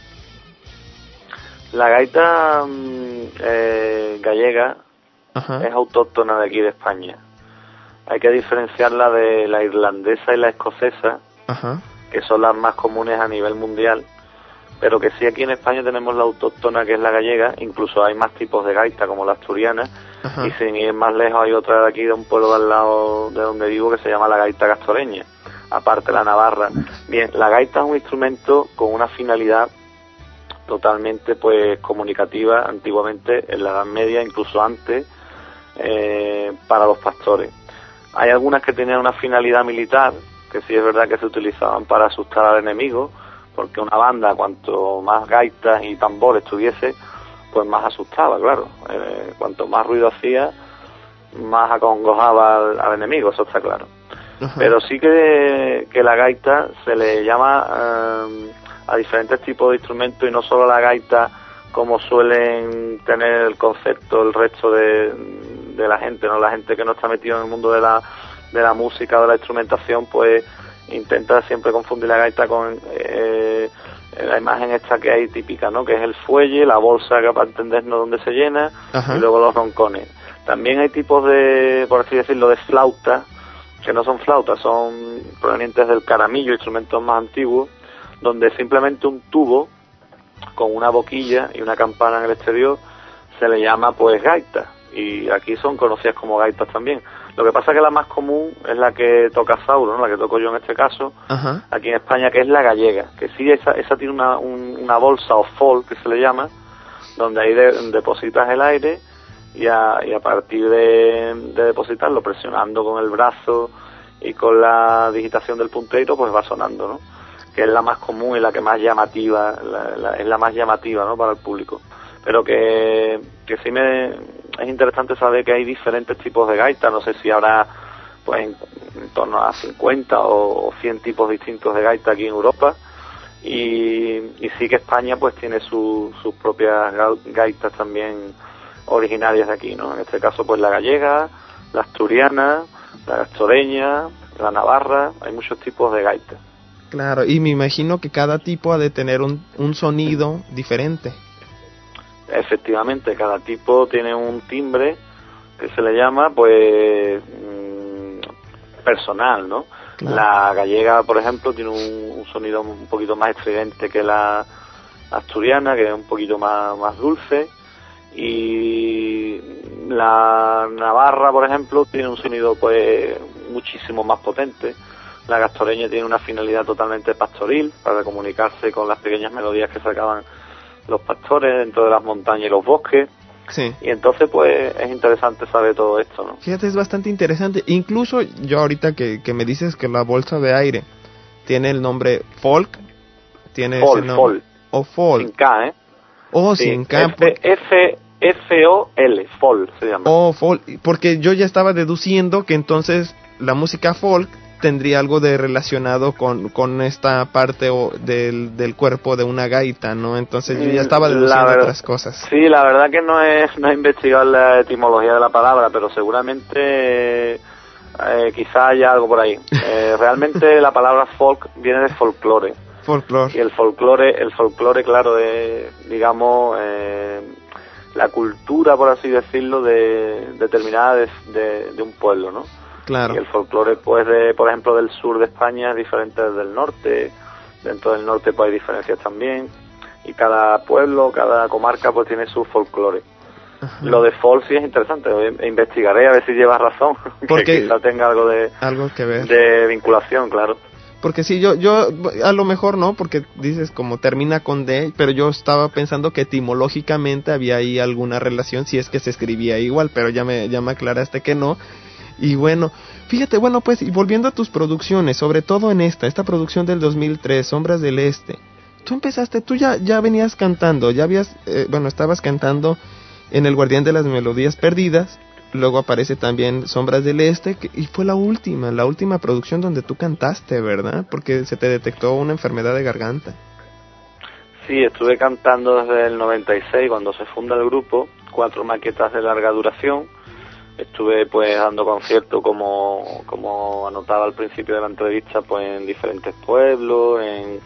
La gaita mm, eh, gallega Ajá. es autóctona de aquí de España. Hay que diferenciarla de la irlandesa y la escocesa, Ajá. que son las más comunes a nivel mundial, pero que sí aquí en España tenemos la autóctona que es la gallega, incluso hay más tipos de gaita como la asturiana, Y sin ir más lejos hay otra de aquí de un pueblo al lado de donde vivo que se llama la gaita castoreña, aparte la navarra. Bien, la gaita es un instrumento con una finalidad totalmente pues comunicativa antiguamente en la Edad Media, incluso antes, eh, para los pastores. Hay algunas que tenían una finalidad militar, que sí es verdad que se utilizaban para asustar al enemigo, porque una banda, cuanto más gaitas y tambores tuviese, pues más asustaba, claro. Eh, cuanto más ruido hacía, más acongojaba al, al enemigo, eso está claro. Ajá. Pero sí que, que la gaita se le llama eh, a diferentes tipos de instrumentos y no solo la gaita como suelen tener el concepto el resto de, de la gente, no la gente que no está metida en el mundo de la, de la música o de la instrumentación, pues intenta siempre confundir la gaita con eh, la imagen esta que hay típica, ¿no? Que es el fuelle, la bolsa que para entendernos donde se llena Ajá. y luego los roncones. También hay tipos de, por así decirlo, de flauta, que no son flautas, son provenientes del caramillo, instrumentos más antiguos, donde simplemente un tubo con una boquilla y una campana en el exterior se le llama pues gaita y aquí son conocidas como gaitas también. Lo que pasa que la más común es la que toca Sauro, ¿no? la que toco yo en este caso, Ajá. aquí en España, que es la gallega, que sí, esa, esa tiene una, un- una bolsa o fol, que se le llama, donde ahí de- depositas el aire y a, y a partir de, de depositarlo, presionando con el brazo y con la digitación del puntero, pues va sonando, ¿no? Que es la más común y la que más llamativa, la- la- es la más llamativa, ¿no? Para el público. Pero que, que sí me es interesante saber que hay diferentes tipos de gaitas, no sé si habrá pues en, torno a 50 o, o 100 tipos distintos de gaita aquí en Europa y, y sí que España pues tiene su- sus propias ga- gaitas también originarias de aquí, ¿no? En este caso pues la gallega, la asturiana, la gastoreña, la navarra, hay muchos tipos de gaitas. Claro, y me imagino que cada tipo ha de tener un, un sonido diferente. Efectivamente, cada tipo tiene un timbre que se le llama, pues, mm, personal, ¿no? Claro. La gallega, por ejemplo, tiene un, un sonido un poquito más estridente que la asturiana, que es un poquito más, más dulce. Y la navarra, por ejemplo, tiene un sonido, pues, muchísimo más potente. La gastoreña tiene una finalidad totalmente pastoril para comunicarse con las pequeñas melodías que sacaban los pastores dentro de las montañas y los bosques. Sí. Y entonces, pues, es interesante saber todo esto, ¿no? Fíjate, es bastante interesante. Incluso yo ahorita que, que me dices que la bolsa de aire tiene el nombre folk, tiene Fol, ese nombre. fol. O folk. Sin K, ¿eh? O Sí, sin K. F, F, F-O-L, Fol se llama. O folk. Porque yo ya estaba deduciendo que entonces la música folk tendría algo de relacionado con, con esta parte o del, del cuerpo de una gaita, ¿no? Entonces yo ya estaba Mm, deduciendo otras cosas. Sí, la verdad que no he, no he investigado la etimología de la palabra, pero seguramente eh, quizá haya algo por ahí. Eh, realmente la palabra folk viene de folclore. Folklore. Y el folclore, el folclore, claro, es, digamos, eh, la cultura, por así decirlo, de determinada de, de- de un pueblo, ¿no? Claro. Y el folclore, pues, de, por ejemplo, del sur de España es diferente del norte. Dentro del norte, pues, hay diferencias también. Y cada pueblo, cada comarca, pues, tiene su folclore. Lo de folk sí es interesante. Investigaré a ver si llevas razón. Porque- que quizá tenga algo de, Algo que ver. de vinculación, claro. Porque sí, yo, yo, a lo mejor no, porque dices como termina con D, pero yo estaba pensando que etimológicamente había ahí alguna relación si es que se escribía igual, pero ya me, ya me aclaraste que no. Y bueno, fíjate, bueno, pues, y volviendo a tus producciones, sobre todo en esta, esta producción del 2003, Sombras del Este, tú empezaste, tú ya, ya venías cantando, ya habías, eh, bueno, estabas cantando en El Guardián de las Melodías Perdidas, luego aparece también Sombras del Este, y fue la última, la última producción donde tú cantaste, ¿verdad? Porque se te detectó una enfermedad de garganta. Sí, estuve cantando desde el 96 cuando se funda el grupo, cuatro maquetas de larga duración. Estuve pues dando conciertos como, como anotaba al principio de la entrevista, pues en diferentes pueblos, en,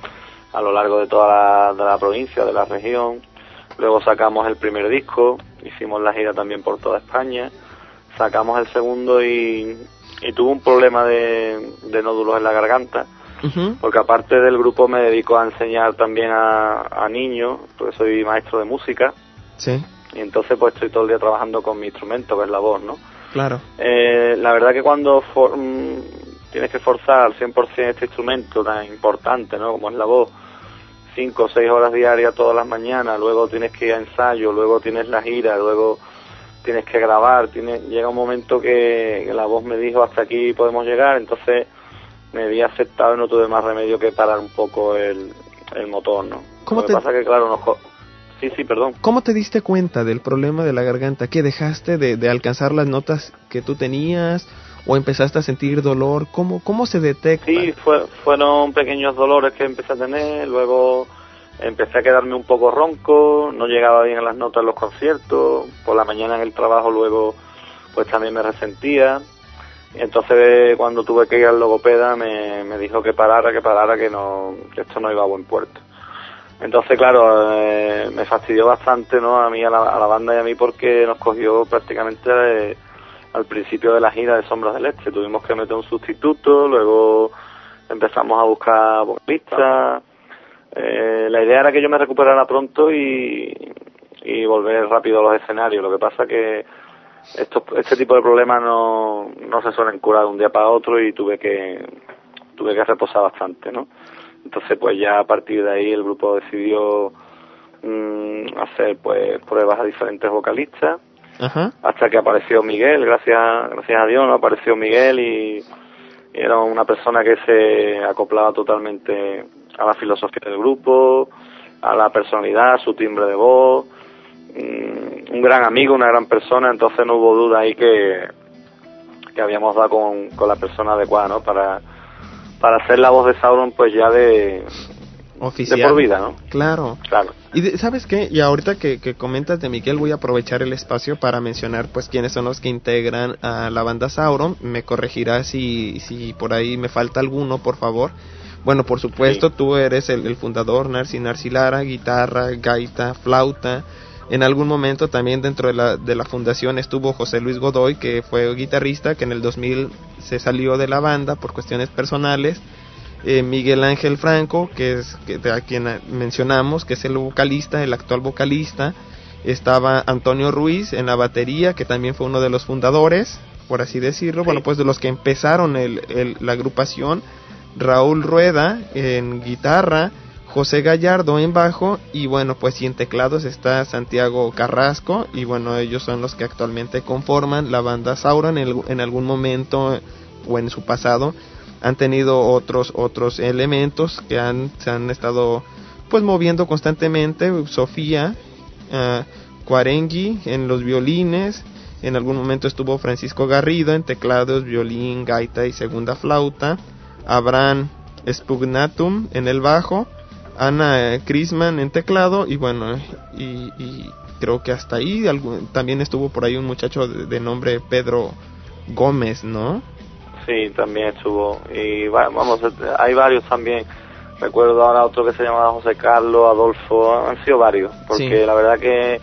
a lo largo de toda la, de la provincia, de la región. Luego sacamos el primer disco, hicimos la gira también por toda España. Sacamos el segundo y, y tuve un problema de, de nódulos en la garganta porque aparte del grupo me dedico a enseñar también a, a niños, porque soy maestro de música, Sí, y entonces pues estoy todo el día trabajando con mi instrumento, que es la voz, ¿no? claro. Eh, la verdad que cuando for- mm, tienes que forzar al 100% este instrumento tan importante, ¿no? Como es la voz, cinco o seis horas diarias todas las mañanas, luego tienes que ir a ensayo, luego tienes la gira, luego tienes que grabar, tiene, llega un momento que, la voz me dijo hasta aquí podemos llegar, entonces me vi aceptado y no tuve más remedio que parar un poco el, el motor, ¿no? ¿Cómo Lo te- que pasa que claro, nos Sí, sí, perdón. ¿Cómo te diste cuenta del problema de la garganta? ¿Que dejaste de, de alcanzar las notas que tú tenías? ¿O empezaste a sentir dolor? ¿Cómo, cómo se detecta? Sí, fue- fueron pequeños dolores que empecé a tener, luego empecé a quedarme un poco ronco, no llegaba bien a las notas en los conciertos, por la mañana en el trabajo luego pues también me resentía. Entonces cuando tuve que ir al logopeda me, me dijo que parara, que parara, que no que esto no iba a buen puerto. Entonces, claro, eh, me fastidió bastante, ¿no? A mí, a la, a la banda y a mí, porque nos cogió prácticamente eh, al principio de la gira de Sombras del Este. Tuvimos que meter un sustituto, luego empezamos a buscar vocalistas. Eh, la idea era que yo me recuperara pronto y, volver rápido a los escenarios. Lo que pasa que estos, este tipo de problemas no, no se suelen curar de un día para otro y tuve que tuve que reposar bastante, ¿no? Entonces, pues ya a partir de ahí el grupo decidió mm, hacer pues pruebas a diferentes vocalistas Ajá. hasta que apareció Miguel, gracias gracias a Dios, ¿no? apareció Miguel y, y era una persona que se acoplaba totalmente a la filosofía del grupo, a la personalidad, a su timbre de voz, mm, un gran amigo, una gran persona, entonces no hubo duda ahí que, que habíamos dado con, con la persona adecuada, ¿no? Para, para hacer la voz de Sauron, pues ya de, Oficial. de por vida, ¿no? Claro. Claro. Y de- sabes qué, y ahorita que, que comentas de Miguel voy a aprovechar el espacio para mencionar pues quiénes son los que integran a la banda Sauron, me corregirás si, si por ahí me falta alguno, por favor. Bueno, por supuesto, Sí. tú eres el, el fundador, Narci Narci Lara, guitarra, gaita, flauta. En algún momento también dentro de la, de la fundación estuvo José Luis Godoy, que fue guitarrista, que en el 2000 se salió de la banda por cuestiones personales. Eh, Miguel Ángel Franco, que es que, a quien mencionamos, que es el vocalista, el actual vocalista. Estaba Antonio Ruiz en la batería, que también fue uno de los fundadores, por así decirlo. Sí. Bueno, pues de los que empezaron el, el- la agrupación. Raúl Rueda en guitarra, José Gallardo en bajo y bueno, pues y en teclados está Santiago Carrasco y bueno, ellos son los que actualmente conforman la banda Sauron en, algún momento o en su pasado han tenido otros otros elementos que han se han estado pues moviendo constantemente Sofía uh, Cuarengui en los violines en algún momento estuvo Francisco Garrido en teclados, violín, gaita y segunda flauta. Abraham Spugnatum en el bajo. Ana Crisman en teclado. Y bueno, y, y creo que hasta ahí también estuvo por ahí un muchacho de, de, nombre Pedro Gómez, ¿no? Sí, también estuvo. Y vamos, hay varios también. Recuerdo ahora otro que se llamaba José Carlos, Adolfo, han sido varios. Porque sí. la verdad que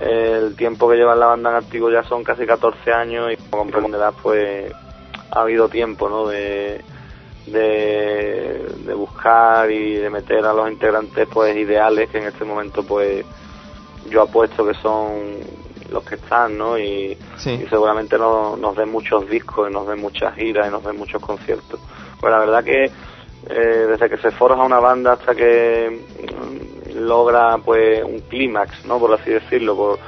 el tiempo que lleva la banda en activo ya son casi 14 años y como comprenderás pues ha habido tiempo ¿no? de, de, de, buscar y de meter a los integrantes pues ideales que en este momento pues yo apuesto que son los que están ¿no? y, sí. y seguramente no, nos den muchos discos y nos den muchas giras y nos den muchos conciertos pues la verdad que eh, desde que se forja una banda hasta que logra pues un clímax, ¿no? Por así decirlo, por,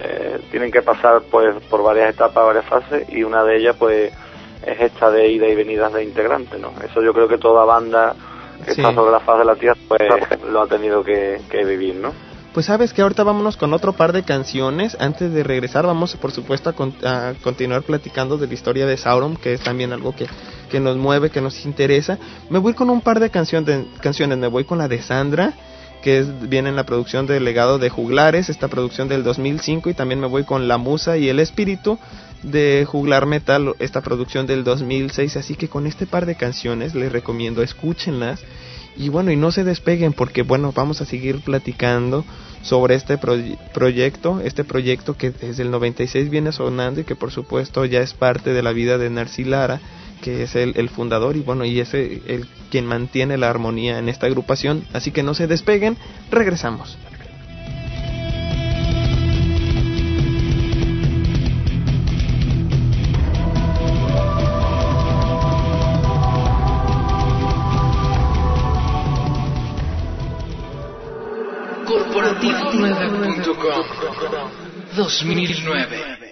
eh, tienen que pasar pues por varias etapas, varias fases y una de ellas pues es esta de ida y venidas de integrantes, ¿no? Eso yo creo que toda banda que Sí. está sobre la faz de la tierra pues lo ha tenido que, que vivir, ¿no? Pues sabes que ahorita vámonos con otro par de canciones. Antes de regresar vamos por supuesto a, con- a continuar platicando de la historia de Sauron, que es también algo que, que nos mueve, que nos interesa. Me voy con un par de, canción de canciones, me voy con la de Sandra, que es, viene en la producción del legado de Juglares, esta producción del 2005, y también me voy con La Musa y el Espíritu de Juglar Metal, esta producción del 2006. Así que con este par de canciones les recomiendo escúchenlas. Y bueno, y no se despeguen porque bueno, vamos a seguir platicando sobre este proy- proyecto, este proyecto que desde el 96 viene sonando y que por supuesto ya es parte de la vida de Narci Lara, que es el, el fundador y bueno, y es el quien mantiene la armonía en esta agrupación. Así que no se despeguen, regresamos. 2009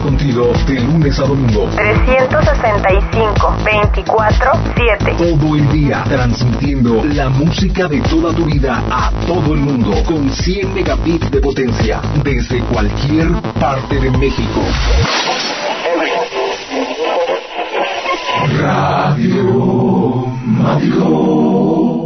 contigo de lunes a domingo. 365-24-7. Todo el día transmitiendo la música de toda tu vida a todo el mundo con 100 megabits de potencia desde cualquier parte de México. Radio Mático.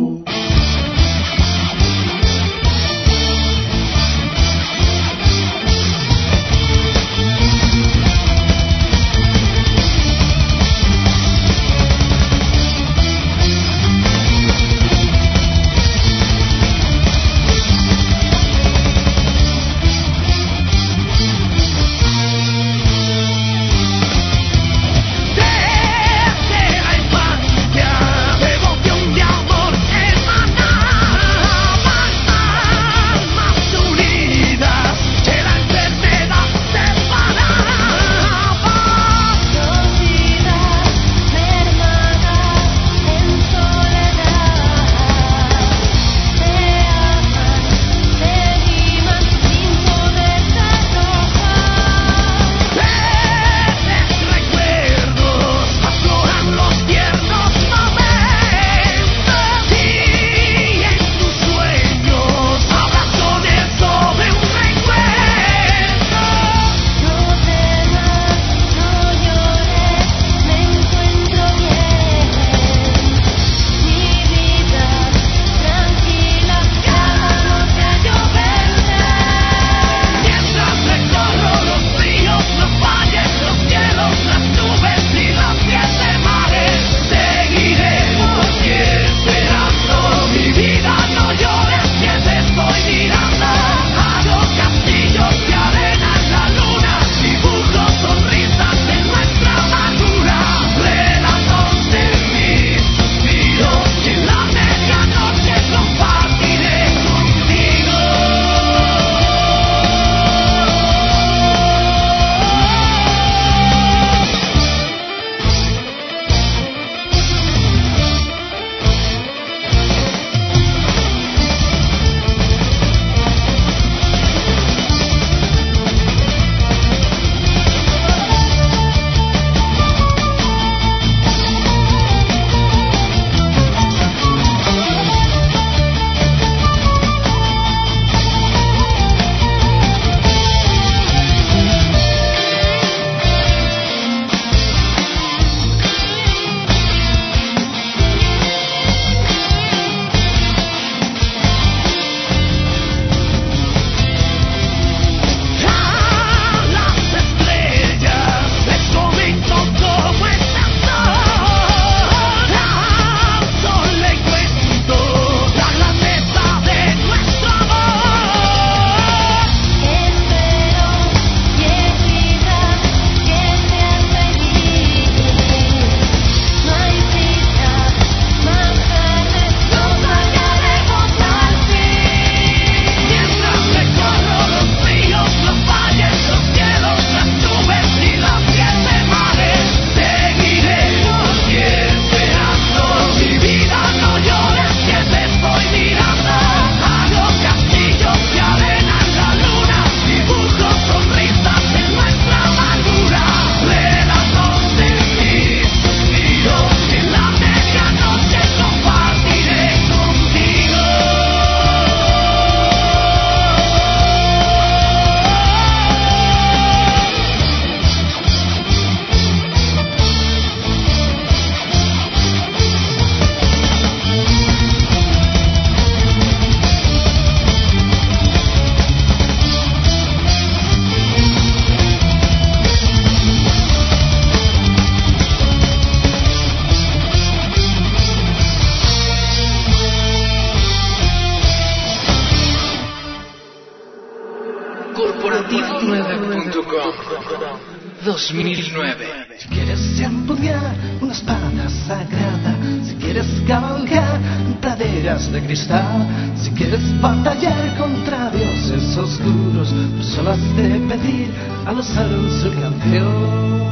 Si quieres empuñar una espada sagrada, si quieres cabalgar en praderas de cristal, si quieres batallar contra dioses oscuros, pues personas de pedir a los aros su canción.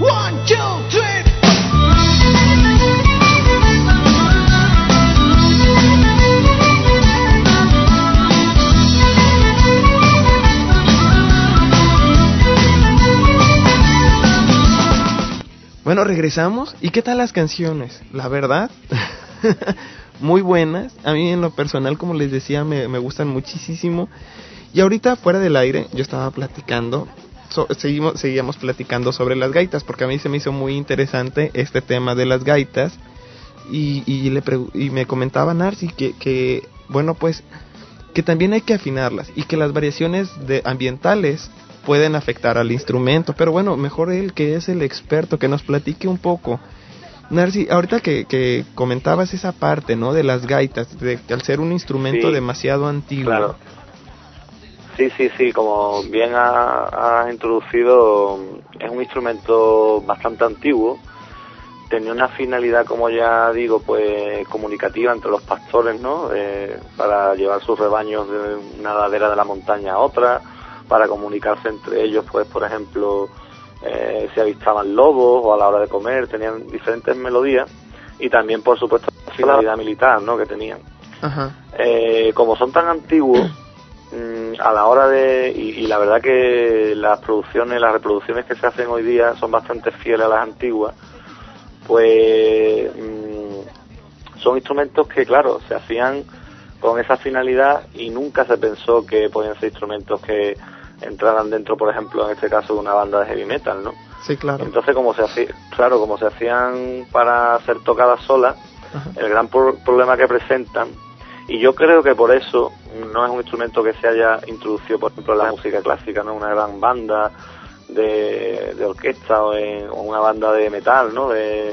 One, two, three. Regresamos y qué tal las canciones. La verdad, muy buenas. A mí en lo personal, como les decía, me, me gustan muchísimo. Y ahorita fuera del aire, yo estaba platicando, so- seguimos, seguíamos platicando sobre las gaitas, porque a mí se me hizo muy interesante este tema de las gaitas. Y, y, le y me comentaba Narci que, que, bueno, pues, que también hay que afinarlas y que las variaciones de ambientales pueden afectar al instrumento. Pero bueno, mejor él que es el experto, que nos platique un poco. Narci, ahorita que, que comentabas esa parte, ¿no? De las gaitas, de que al ser un instrumento Sí. demasiado antiguo. Claro. Sí, sí, sí, como bien ha- has introducido, es un instrumento bastante antiguo. Tenía una finalidad, como ya digo, pues comunicativa entre los pastores, ¿no? Eh, para llevar sus rebaños de una ladera de la montaña a otra, para comunicarse entre ellos, pues, por ejemplo, eh, se avistaban lobos o a la hora de comer, tenían diferentes melodías y también, por supuesto, la finalidad militar, ¿no? Que tenían. Ajá. Eh, como son tan antiguos, mm, a la hora de. Y, y la verdad que las producciones, las reproducciones que se hacen hoy día son bastante fieles a las antiguas, pues. mm, son instrumentos que, claro, se hacían con esa finalidad y nunca se pensó que podían ser instrumentos que entraran dentro, por ejemplo, en este caso, de una banda de heavy metal, ¿no? Sí, claro. Entonces, como se hacía, claro, como se hacían para ser tocadas solas, el gran pro- problema que presentan, y yo creo que por eso no es un instrumento que se haya introducido, por ejemplo, en la música clásica, ¿no? Una gran banda de, de orquesta o, en- o una banda de metal, ¿no? De,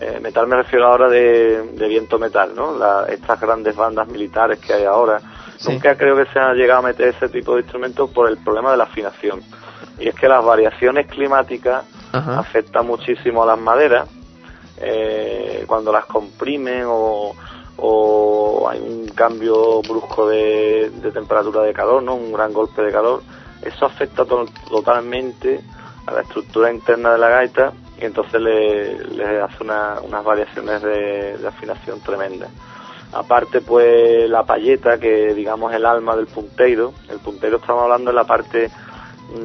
eh, metal me refiero ahora de, de viento metal, ¿no? La- estas grandes bandas militares que hay ahora. Sí. Nunca creo que se haya llegado a meter ese tipo de instrumentos por el problema de la afinación. Y es que las variaciones climáticas Ajá. afectan muchísimo a las maderas eh, cuando las comprimen o, o hay un cambio brusco de, de temperatura de calor, ¿no? un gran golpe de calor, eso afecta to- totalmente a la estructura interna de la gaita y entonces le, le hace una- unas variaciones de, de afinación tremendas. Aparte, pues la payeta, que digamos el alma del punteiro, el punteiro estamos hablando en la parte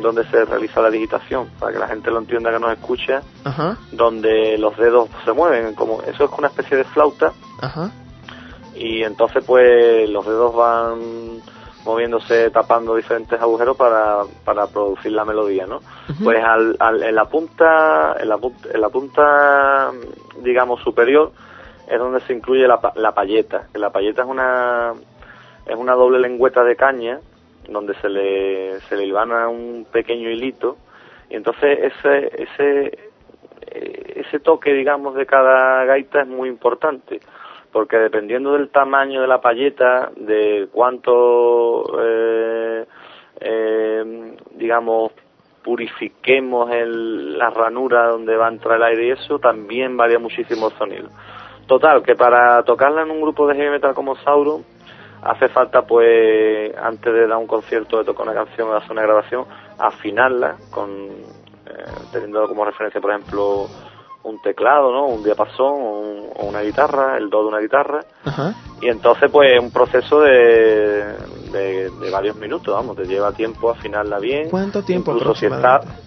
donde se realiza la digitación, para que la gente lo entienda que nos escucha, Ajá. donde los dedos se mueven, como eso es una especie de flauta Ajá. y entonces pues los dedos van moviéndose tapando diferentes agujeros para, para producir la melodía, ¿no? Pues al, al- en la punta en la punta, en la punta digamos superior es donde se incluye la, la payeta, la payeta es una es una doble lengüeta de caña donde se le se le hilvana un pequeño hilito y entonces ese ese eh, ese toque digamos de cada gaita es muy importante porque dependiendo del tamaño de la payeta de cuánto eh, eh, digamos purifiquemos el, la ranura donde va a entrar el aire y eso también varía muchísimo el sonido total que para tocarla en un grupo de heavy metal como Sauro hace falta pues antes de dar un concierto de tocar una canción o de hacer una grabación afinarla con eh, teniendo como referencia por ejemplo un teclado no un diapasón o, un- o una guitarra el do de una guitarra Ajá. y entonces pues un proceso de, de, de varios minutos vamos te lleva tiempo afinarla bien ¿Cuánto tiempo incluso si está aproximadamente?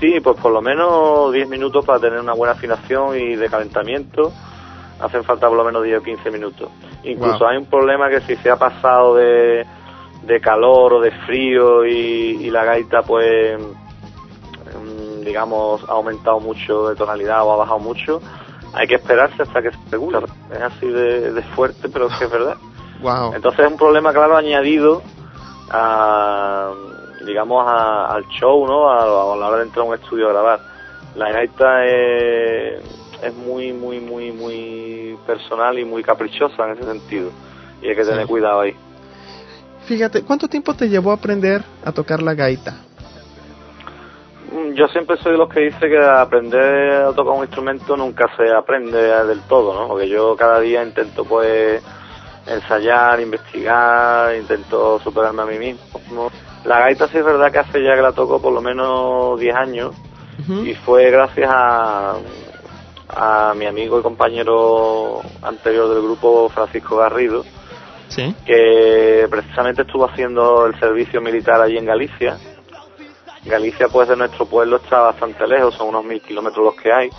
sí pues por lo menos 10 minutos para tener una buena afinación y de calentamiento hacen falta por lo menos 10 o 15 minutos. Incluso Wow. hay un problema que si se ha pasado de, de calor o de frío y, y la gaita pues mm, digamos ha aumentado mucho de tonalidad o ha bajado mucho, hay que esperarse hasta que se regule. Es así de, de fuerte, pero es que es verdad. Wow. Entonces es un problema, claro, añadido a, digamos, a- al show, ¿no? A, a la hora de entrar a un estudio a grabar. La gaita es, es muy, muy, muy, muy personal y muy caprichosa en ese sentido. Y hay que tener Sí. cuidado ahí. Fíjate, ¿cuánto tiempo te llevó a aprender a tocar la gaita? Mm, Yo siempre soy de los que dice que aprender a tocar un instrumento nunca se aprende del todo, ¿no? Porque yo cada día intento, pues, ensayar, investigar, intento superarme a mí mismo. La gaita sí es verdad que hace ya que la toco por lo menos 10 años y fue gracias a, a mi amigo y compañero anterior del grupo, Francisco Garrido, Sí. que precisamente estuvo haciendo el servicio militar allí en Galicia. Galicia, pues, de nuestro pueblo está bastante lejos, son unos mil kilómetros los que hay.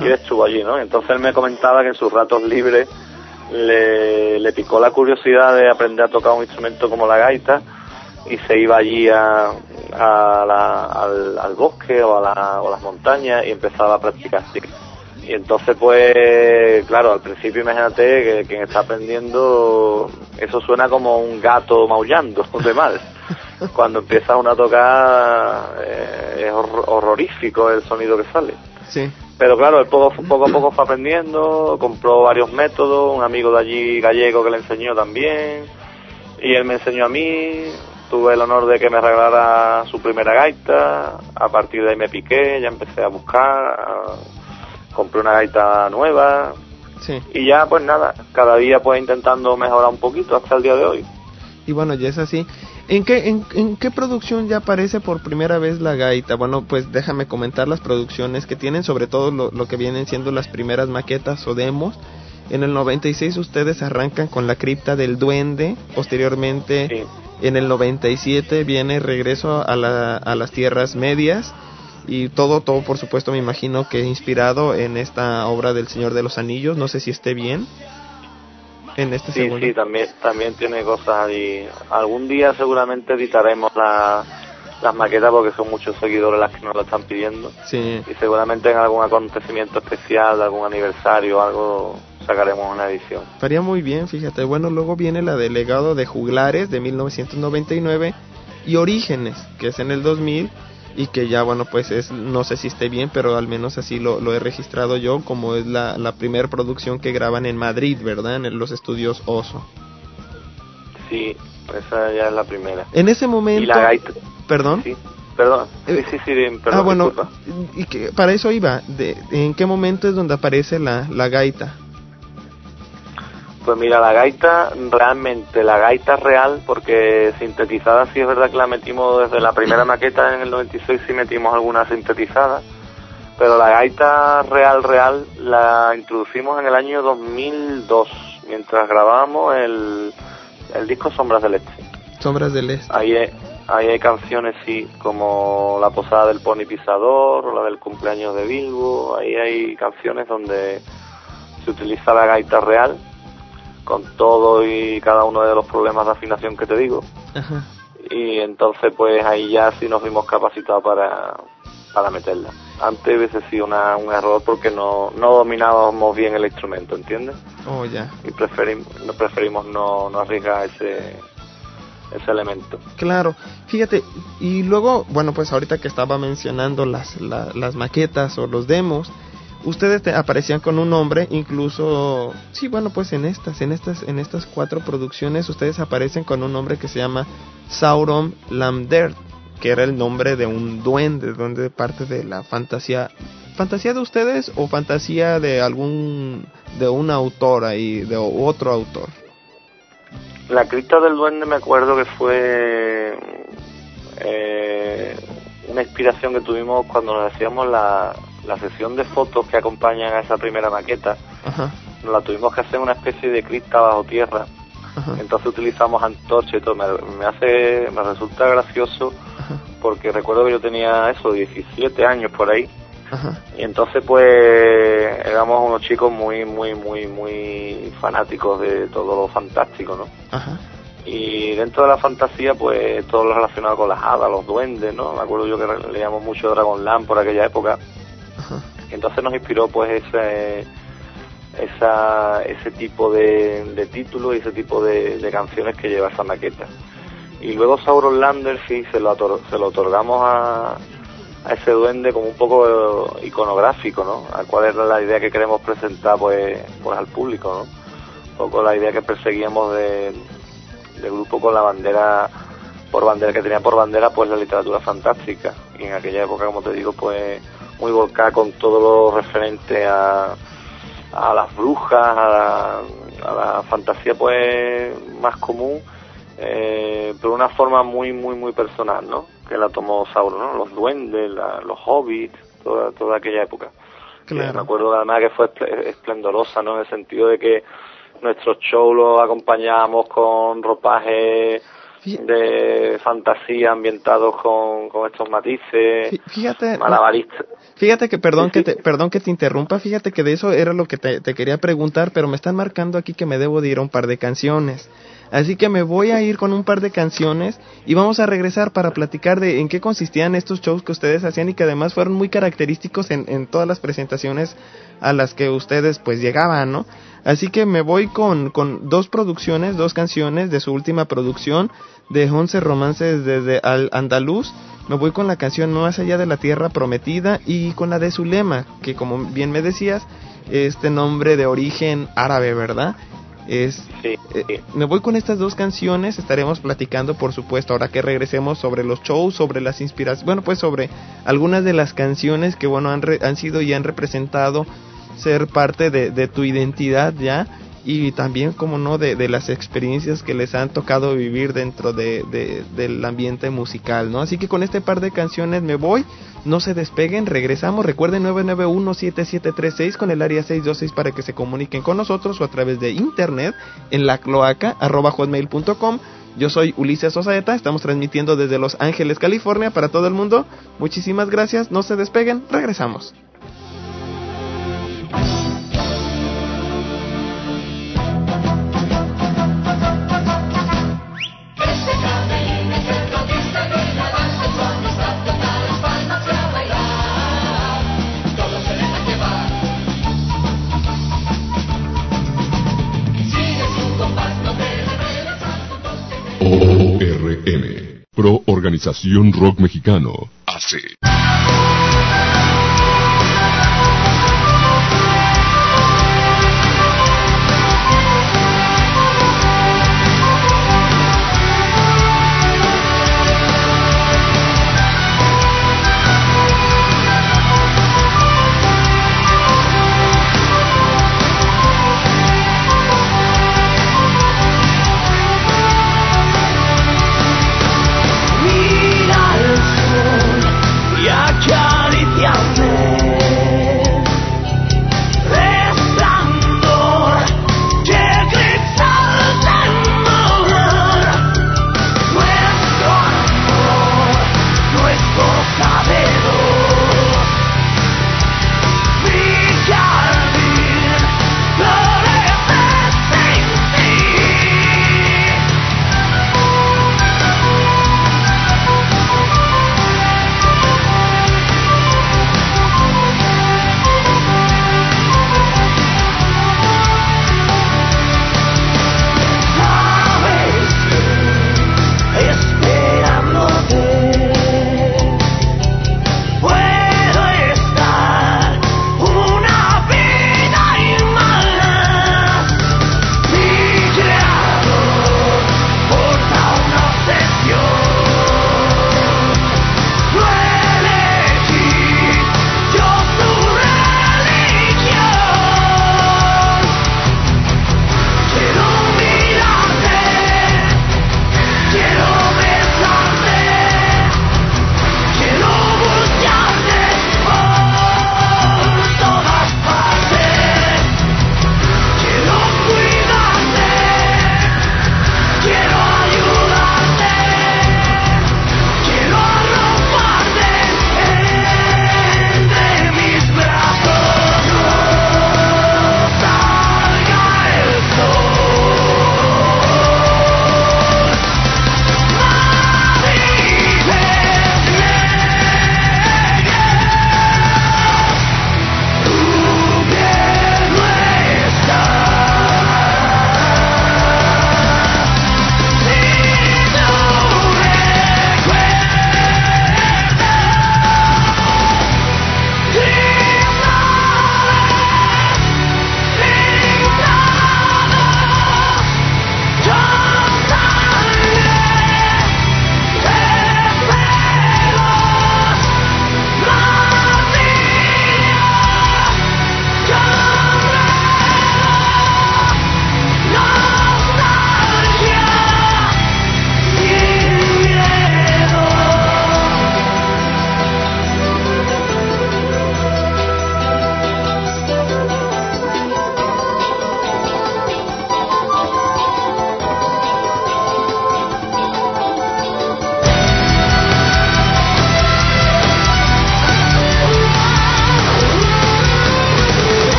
y él estuvo allí, ¿no? Entonces él me comentaba que en sus ratos libres le, le picó la curiosidad de aprender a tocar un instrumento como la gaita y se iba allí a, a la- al, al bosque o a, la- o a las montañas y empezaba a practicar así. Y entonces, pues, claro, al principio imagínate que quien está aprendiendo, eso suena como un gato maullando de mal. Cuando empieza uno a tocar, eh, es hor- horrorífico el sonido que sale. Sí. Pero claro, él poco, poco a poco fue aprendiendo, compró varios métodos, un amigo de allí gallego que le enseñó también, y él me enseñó a mí, tuve el honor de que me regalara su primera gaita, a partir de ahí me piqué, ya empecé a buscar, a- compré una gaita nueva, Sí. y ya pues nada, cada día pues intentando mejorar un poquito hasta el día de hoy. Y bueno, ya es así. ¿En qué, en, en qué producción ya aparece por primera vez la gaita? Bueno, pues déjame comentar las producciones que tienen, sobre todo lo, lo que vienen siendo las primeras maquetas o demos. En el 96 ustedes arrancan con la cripta del duende, posteriormente en el 97 viene regreso a, la, a las tierras medias y todo, todo por supuesto me imagino que inspirado en esta obra del Señor de los Anillos, no sé si esté bien. En este Sí, segundo. sí, también, también tiene cosas allí. Algún día seguramente editaremos la- las maquetas porque son muchos seguidores las que nos lo están pidiendo. Sí. Y seguramente en algún acontecimiento especial, algún aniversario algo, sacaremos una edición. Estaría muy bien, fíjate. Bueno, luego viene la de Legado de Juglares de 1999 y Orígenes, que es en el 2000 y que ya, bueno, pues es, no sé si esté bien, pero al menos así lo, lo he registrado yo, como es la, la primera producción que graban en Madrid, ¿verdad? En los estudios Oso. Sí, esa ya es la primera. En ese momento... Y la gaita. Perdón. Sí, perdón. Sí, sí, sí, perdón, ah, bueno, disculpa. y que para eso iba. De, ¿En qué momento es donde aparece la, la gaita? Pues mira, la gaita, realmente la gaita real, porque sintetizada sí es verdad que la metimos desde la primera maqueta en el 96, sí metimos alguna sintetizada, pero la gaita real, real, la introducimos en el año 2002, mientras grabábamos el, el disco Sombras del Este. Sombras del Este. Ahí hay, ahí hay canciones, sí, como La Posada del Pony Pisador, o la del cumpleaños de Bilbo, ahí hay canciones donde se utiliza la gaita real, con todo y cada uno de los problemas de afinación que te digo. Ajá. Y entonces pues ahí ya sí nos vimos capacitados para, para meterla. Antes hubiese sido una, un error porque no, no dominábamos bien el instrumento, ¿entiendes? Oh, ya. Y preferimos, no preferimos no, no arriesgar ese, ese elemento. Claro, fíjate, y luego, bueno, pues ahorita que estaba mencionando las, la- las maquetas o los demos, ustedes te- aparecían con un nombre, incluso, sí, bueno, pues en estas, en estas, en estas cuatro producciones, ustedes aparecen con un nombre que se llama Sauron Lamdert, que era el nombre de un duende, donde parte de la fantasía, fantasía de ustedes o fantasía de algún, de un autor ahí, de otro autor. La cripta del duende me acuerdo que fue eh, una inspiración que tuvimos cuando nos hacíamos la, la sesión de fotos que acompañan a esa primera maqueta. Ajá, Nos la tuvimos que hacer en una especie de cripta bajo tierra. ajá, Entonces utilizamos antorcha y todo. Me, me hace, me resulta gracioso ajá, porque recuerdo que yo tenía eso, 17 años por ahí. Y entonces pues éramos unos chicos muy, muy, muy, muy fanáticos de todo lo fantástico, ¿no? Y dentro de la fantasía, pues todo lo relacionado con las hadas, los duendes, ¿no? Me acuerdo yo que leíamos mucho Dragonlance por aquella época. Y entonces nos inspiró, pues, ese, ese tipo de, de títulos y ese tipo de, de canciones que lleva esa maqueta. Y luego Sauron Lander, sí, se lo, se lo otorgamos a, ese duende como un poco iconográfico, ¿no? A cuál era la idea que queremos presentar, pues, pues al público, ¿no? Un poco la idea que perseguíamos de, del grupo con la bandera por bandera que tenía por bandera pues la literatura fantástica y en aquella época como te digo pues muy volcada con todo lo referente a, a las brujas a la, a la fantasía pues más común eh, pero una forma muy muy muy personal no que la tomó Sauron ¿no? los duendes la- los hobbits toda toda aquella época Claro. Que me acuerdo además que fue esple- esplendorosa no en el sentido de que nuestros shows los acompañábamos con ropaje de fantasía ambientados con, con estos matices, Fí- Fíjate, malabaristas. fíjate que perdón que te, perdón que te interrumpa, fíjate que de eso era lo que te, te quería preguntar, pero me están marcando aquí que me debo de ir a un par de canciones. Así que me voy a ir con un par de canciones y vamos a regresar para platicar de en qué consistían estos shows que ustedes hacían y que además fueron muy característicos en, en todas las presentaciones a las que ustedes pues llegaban, ¿no? Así que me voy con, con dos producciones, dos canciones de su última producción de 11 romances desde Al Andaluz. Me voy con la canción Más allá de la tierra prometida y con la de Zulema, que como bien me decías, este nombre de origen árabe, ¿verdad? Es, Sí, eh, me voy con estas dos canciones, estaremos platicando por supuesto ahora que regresemos sobre los shows, sobre las inspiraciones, bueno pues sobre algunas de las canciones que bueno han, re- han sido y han representado ser parte de, de tu identidad ya y también como no de, de las experiencias que les han tocado vivir dentro de, de- del ambiente musical, ¿no? Así que con este par de canciones me voy, no se despeguen, regresamos, recuerden 991-7736 con el área 626 para que se comuniquen con nosotros o a través de internet en la cloaca arroba hotmail.com. Yo soy Ulises Osaeta, estamos transmitiendo desde Los Ángeles, California para todo el mundo. Muchísimas gracias, no se despeguen, regresamos. Pro Organización Rock Mexicano. AC.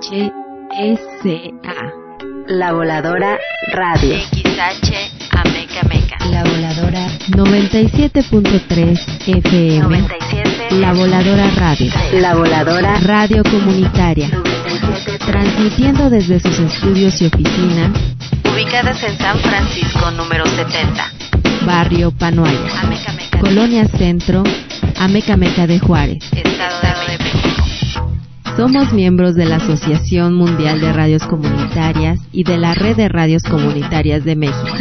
XHSA. La Voladora Radio. XH Ameca Meca. La Voladora 97.3 FM. 97. La Voladora Radio. La Voladora Radio comunitaria. Transmitiendo desde sus estudios y oficinas. Ubicadas en San Francisco número 70. Barrio Panoaya. Ameca Meca. Colonia Centro. Ameca Meca de Juárez. Estado de. Somos miembros de la Asociación Mundial de Radios Comunitarias y de la Red de Radios Comunitarias de México.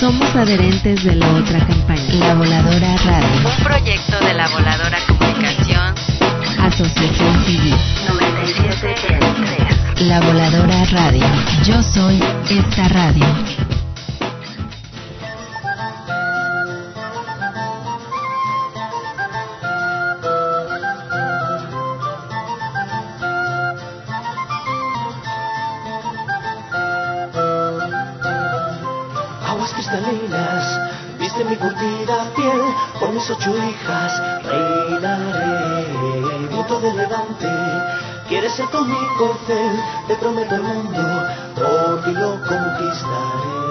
Somos adherentes de la otra campaña, La Voladora Radio, Un proyecto de la Voladora Comunicación Asociación Civil. 97.3. La Voladora Radio. Yo soy esta radio. Curtida piel, por mis ocho hijas reinaré. Viento de levante, quieres ser tú mi corcel, te prometo el mundo, ti lo conquistaré.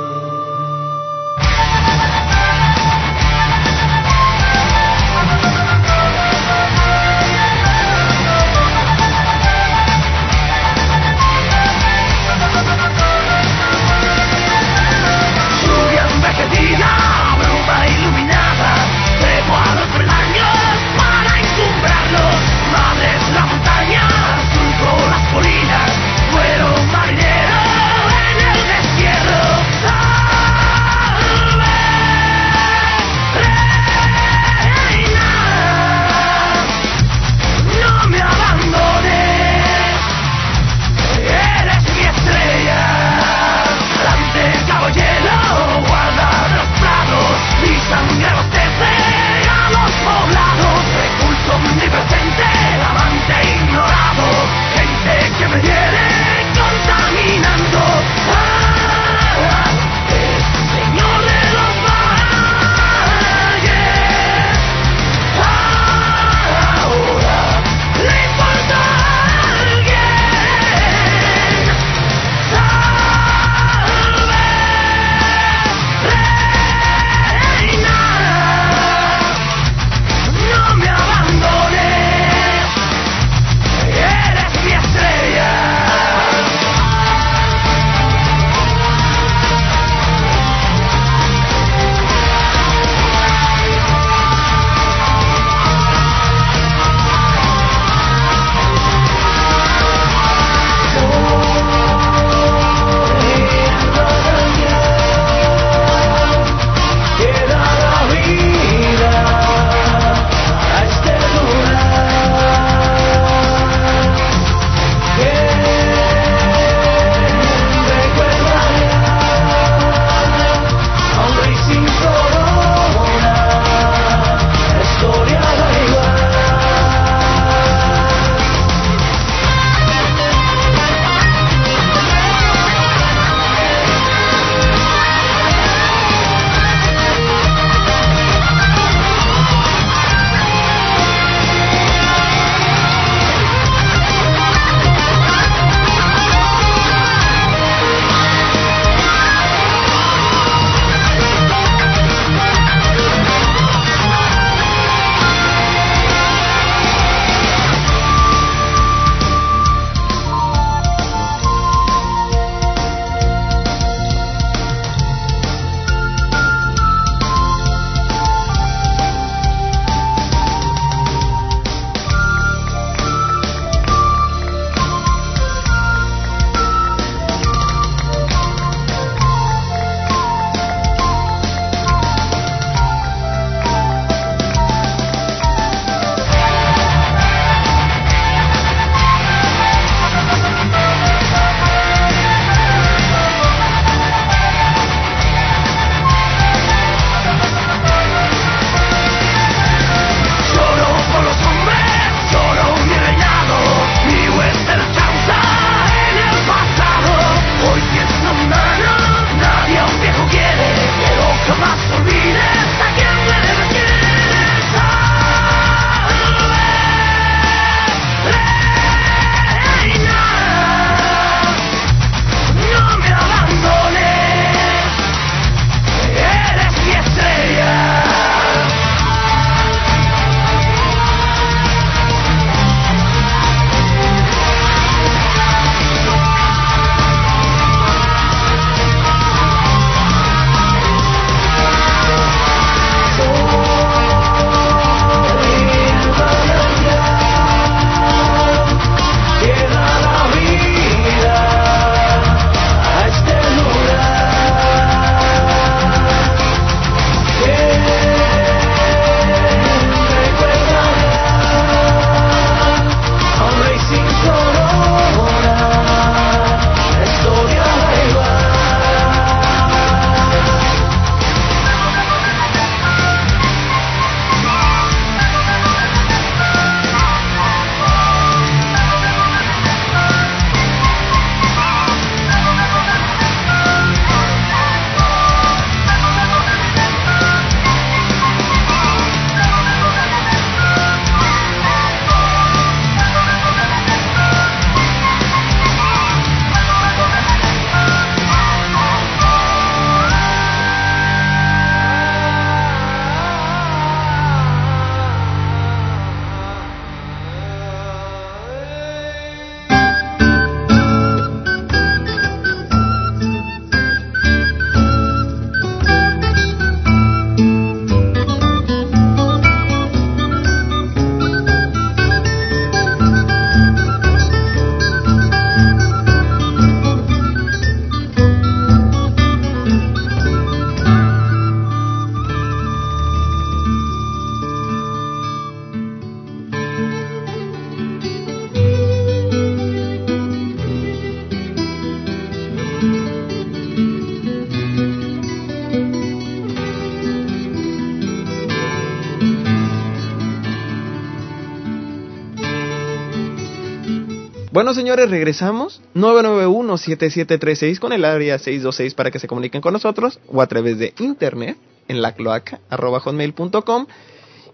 Señores, regresamos. 991-7736 con el área 626 para que se comuniquen con nosotros o a través de internet en la cloaca hotmail.com.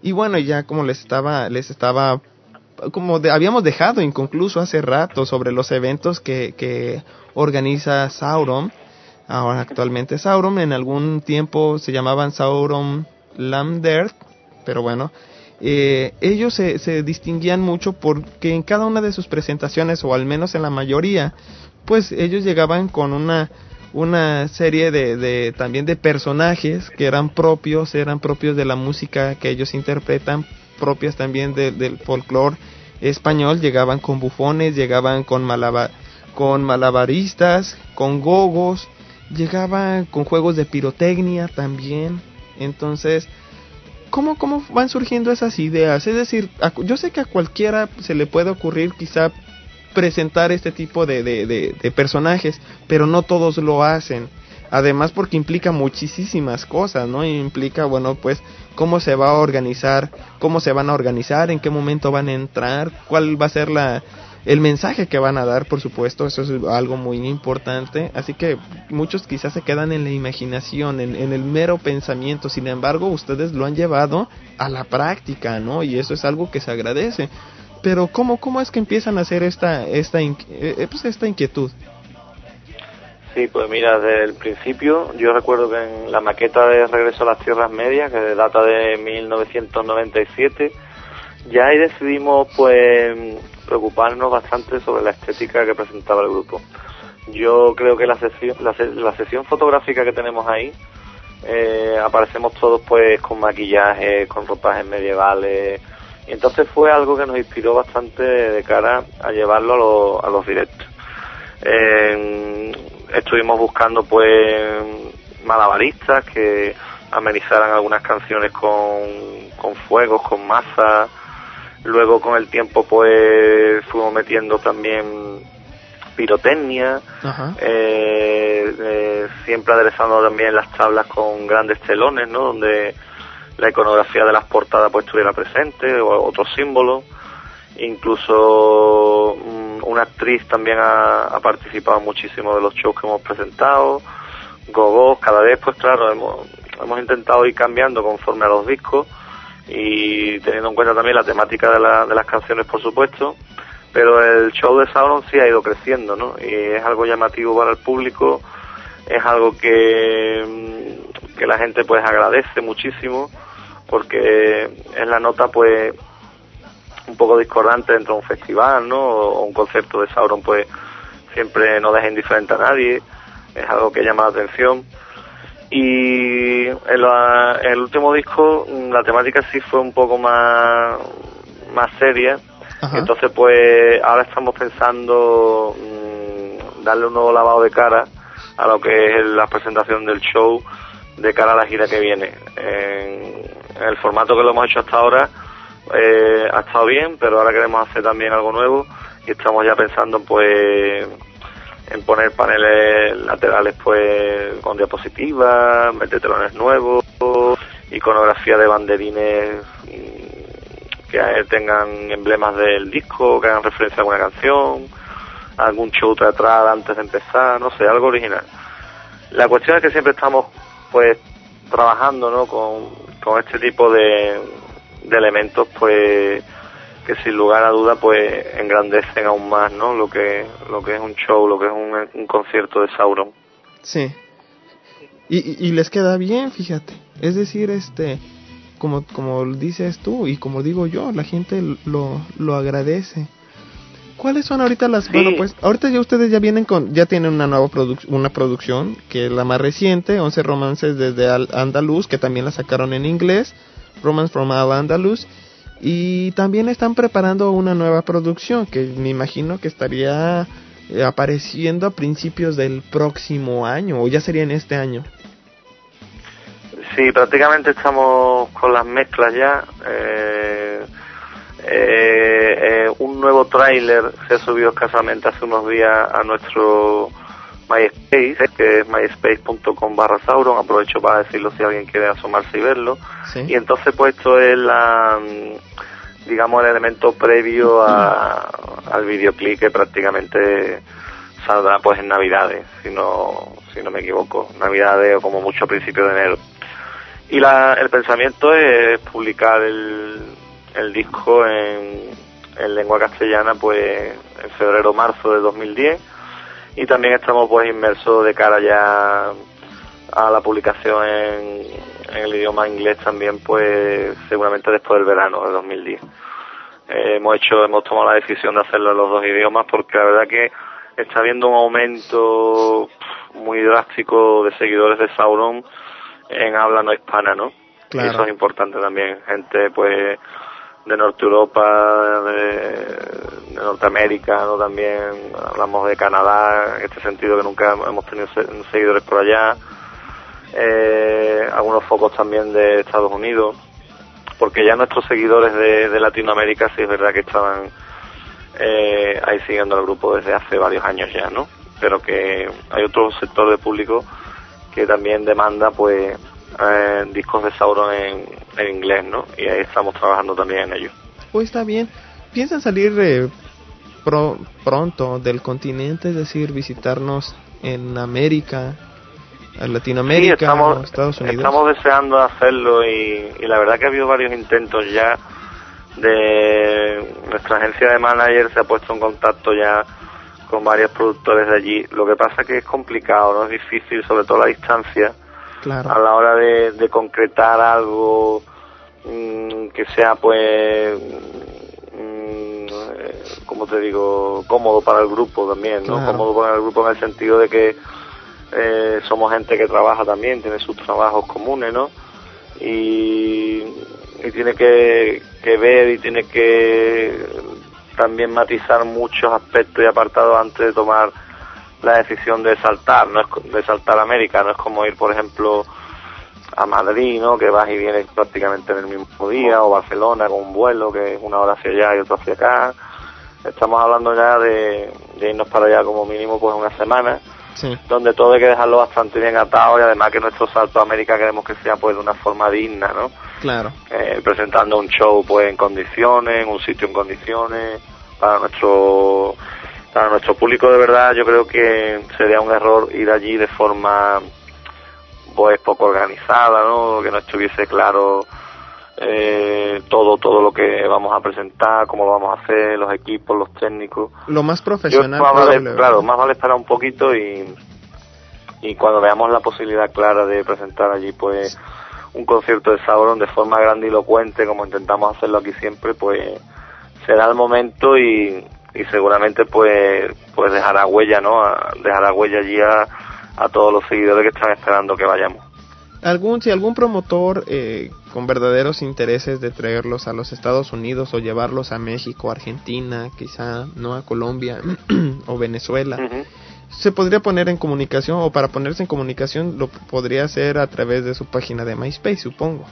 Y bueno, ya como les estaba, les estaba, como de- habíamos dejado inconcluso hace rato sobre los eventos que, que organiza Sauron. Ahora actualmente Sauron, en algún tiempo se llamaban Sauron Lamdert, pero bueno, eh, ellos se, se distinguían mucho porque en cada una de sus presentaciones, o al menos en la mayoría, pues ellos llegaban con una una serie de, de también de personajes que eran propios, eran propios de la música que ellos interpretan, propias también de- del folclore español, llegaban con bufones, llegaban con malaba- con malabaristas, con gogos, llegaban con juegos de pirotecnia también. Entonces, ¿cómo, ¿cómo van surgiendo esas ideas? Es decir, a yo sé que a cualquiera se le puede ocurrir quizá presentar este tipo de, de, de- de personajes, pero no todos lo hacen. Además porque implica muchísimas cosas, ¿no? Implica, bueno, pues cómo se va a organizar, cómo se van a organizar, en qué momento van a entrar, cuál va a ser la el mensaje que van a dar, por supuesto, eso es algo muy importante. Así que muchos quizás se quedan en la imaginación, en, el mero pensamiento. Sin embargo, ustedes lo han llevado a la práctica, ¿no? Y eso es algo que se agradece. Pero ¿cómo, cómo es que empiezan a hacer esta, esta, inqui- eh, pues esta inquietud? Sí, pues mira, desde el principio yo recuerdo que en la maqueta de Regreso a las Tierras Medias, que data de 1997, ya ahí decidimos pues preocuparnos bastante sobre la estética que presentaba el grupo. Yo creo que la sesión, la, la sesión fotográfica que tenemos ahí, eh, aparecemos todos pues con maquillaje, con ropajes medievales, y entonces fue algo que nos inspiró bastante de cara a llevarlo a, lo- a los directos. Eh, estuvimos buscando pues malabaristas que amenizaran algunas canciones con, con fuegos, con masa. Luego con el tiempo pues fuimos metiendo también pirotecnia, eh, eh, siempre aderezando también las tablas con grandes telones, ¿no? Donde la iconografía de las portadas pues estuviera presente o otros símbolos. Incluso mm, una actriz también ha, ha participado muchísimo de los shows que hemos presentado. Gogos, cada vez pues claro, hemos, hemos intentado ir cambiando conforme a los discos y teniendo en cuenta también la temática de, la- de las canciones por supuesto pero el show de Sauron sí ha ido creciendo, ¿no? Y es algo llamativo para el público, es algo que, mm, que la gente pues agradece muchísimo, porque es la nota pues un poco discordante dentro de un festival, ¿no? O un concepto de Sauron pues siempre no deja indiferente a nadie, es algo que llama la atención. Y en, la- en el último disco la temática sí fue un poco más, más seria, entonces, pues ahora estamos pensando mm, darle un nuevo lavado de cara a lo que es la presentación del show de cara a la gira que viene. En, en el formato que lo hemos hecho hasta ahora eh, ha estado bien, pero ahora queremos hacer también algo nuevo y estamos ya pensando, pues, en poner paneles laterales, pues, con diapositivas, meter telones nuevos, iconografía de banderines mm, que tengan emblemas del disco, que hagan referencia a alguna canción, algún show teatral antes de empezar, no sé, algo original. La cuestión es que siempre estamos pues trabajando ¿no? con, con este tipo de, de elementos pues que sin lugar a duda pues engrandecen aún más ¿no? lo que lo que es un show, lo que es un, un concierto de Sauron. Sí. Y, y- les queda bien, fíjate. Es decir, este, como, como dices tú y como digo yo, la gente lo, lo agradece. ¿Cuáles son ahorita las, bueno pues, ahorita ya ustedes ya vienen con, ya tienen una nueva produc- una producción, que es la más reciente, 11 romances desde Al Andaluz, que también la sacaron en inglés, Romance from Al Andalus, y también están preparando una nueva producción, que me imagino que estaría eh, apareciendo a principios del próximo año, o ya sería en este año. Sí, prácticamente estamos con las mezclas ya. Eh, eh, eh, un nuevo tráiler se ha subido escasamente hace unos días a nuestro MySpace, que es myspace.com barra Sauron. Aprovecho para decirlo si alguien quiere asomarse y verlo. Y entonces pues esto es la, digamos, el elemento previo a- al videoclip que prácticamente saldrá pues en Navidades, si no, si no me equivoco, Navidades o como mucho a principios de enero. Y la, el pensamiento es publicar el, el disco en, en lengua castellana pues en febrero o marzo de 2010 y también estamos pues inmersos de cara ya a la publicación en, en el idioma inglés también pues seguramente después del verano de 2010 Eh, hemos hecho hemos tomado la decisión de hacerlo en los dos idiomas porque la verdad que está habiendo un aumento muy drástico de seguidores de Sauron en habla no hispana no Claro. y eso es importante también. Gente pues de Norte Europa, de, de Norteamérica, ¿no? también hablamos de Canadá, en este sentido que nunca hemos tenido se- seguidores por allá, eh, algunos focos también de Estados Unidos, porque ya nuestros seguidores de, de Latinoamérica sí es verdad que estaban eh, ahí siguiendo al grupo desde hace varios años ya, ¿no? Pero que hay otro sector de público que también demanda pues eh, discos de Sauron en, en inglés, ¿no? Y ahí estamos trabajando también en ello. Pues está bien. ¿Piensan salir eh, pro- pronto del continente, es decir, visitarnos en América, en Latinoamérica, Sí, estamos, Estados Unidos? estamos deseando hacerlo y, y la verdad que ha habido varios intentos ya de nuestra agencia de manager se ha puesto en contacto ya con varios productores de allí. Lo que pasa que es complicado, no es difícil, sobre todo la distancia Claro. a la hora de, de concretar algo mm, que sea pues mm, eh, como te digo cómodo para el grupo también no Claro. cómodo para el grupo en el sentido de que eh, somos gente que trabaja también tiene sus trabajos comunes no y, y tiene que, que ver y tiene que también matizar muchos aspectos y apartados antes de tomar la decisión de saltar, no es de saltar a América, no es como ir, por ejemplo, a Madrid, ¿no? Que vas y vienes prácticamente en el mismo día, o Barcelona con un vuelo que es una hora hacia allá y otra hacia acá. Estamos hablando ya de, de irnos para allá como mínimo pues una semana, Sí. donde todo hay que dejarlo bastante bien atado y además que nuestro salto a América queremos que sea pues de una forma digna, ¿no? Claro. eh, presentando un show pues en condiciones, en un sitio en condiciones para nuestro para nuestro público de verdad yo creo que sería un error ir allí de forma pues poco organizada, ¿no? Que no estuviese claro eh, todo todo lo que vamos a presentar, cómo lo vamos a hacer, los equipos, los técnicos. Lo más Yo, profesional más claro, más vale esperar un poquito y, y cuando veamos la posibilidad clara de presentar allí pues un concierto de Sauron de forma grandilocuente como intentamos hacerlo aquí siempre pues será el momento y, y seguramente pues pues dejará huella no A- dejará huella allí a, a todos los seguidores que están esperando que vayamos. Algún si algún promotor eh, con verdaderos intereses de traerlos a los Estados Unidos o llevarlos a México, Argentina, quizá no a Colombia o Venezuela, se podría poner en comunicación o para ponerse en comunicación lo podría hacer a través de su página de MySpace, supongo.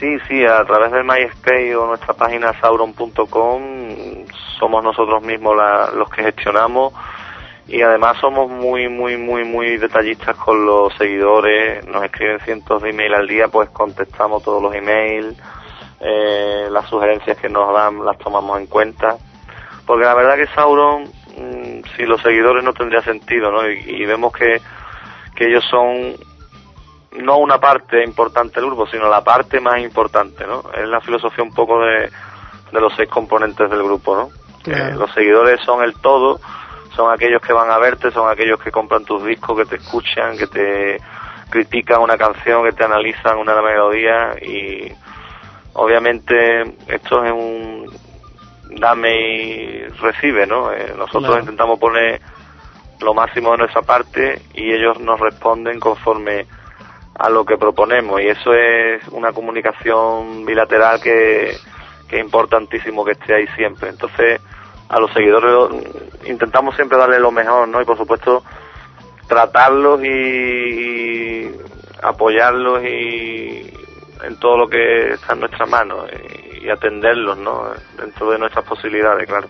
Sí, sí, a través del MySpace o nuestra página sauron.com somos nosotros mismos la- los que gestionamos y además somos muy, muy, muy, muy detallistas con los seguidores. Nos escriben cientos de emails al día, pues contestamos todos los emails. Eh, las sugerencias que nos dan las tomamos en cuenta. Porque la verdad que Sauron, mm, si los seguidores no tendría sentido, ¿no? Y, y vemos que, que ellos son no una parte importante del grupo, sino la parte más importante, ¿no? Es la filosofía un poco de, de los seis componentes del grupo, ¿no? Claro. Eh, los seguidores son el todo, son aquellos que van a verte, son aquellos que compran tus discos, que te escuchan, que te critican una canción, que te analizan una melodía y obviamente esto es un dame y recibe, ¿no? Eh, nosotros Claro. intentamos poner lo máximo de nuestra parte y ellos nos responden conforme a lo que proponemos y eso es una comunicación bilateral que, que es importantísimo que esté ahí siempre. Entonces, a los seguidores intentamos siempre darle lo mejor, ¿no? Y por supuesto, tratarlos y, apoyarlos y en todo lo que está en nuestras manos y, y atenderlos, ¿no? Dentro de nuestras posibilidades, claro.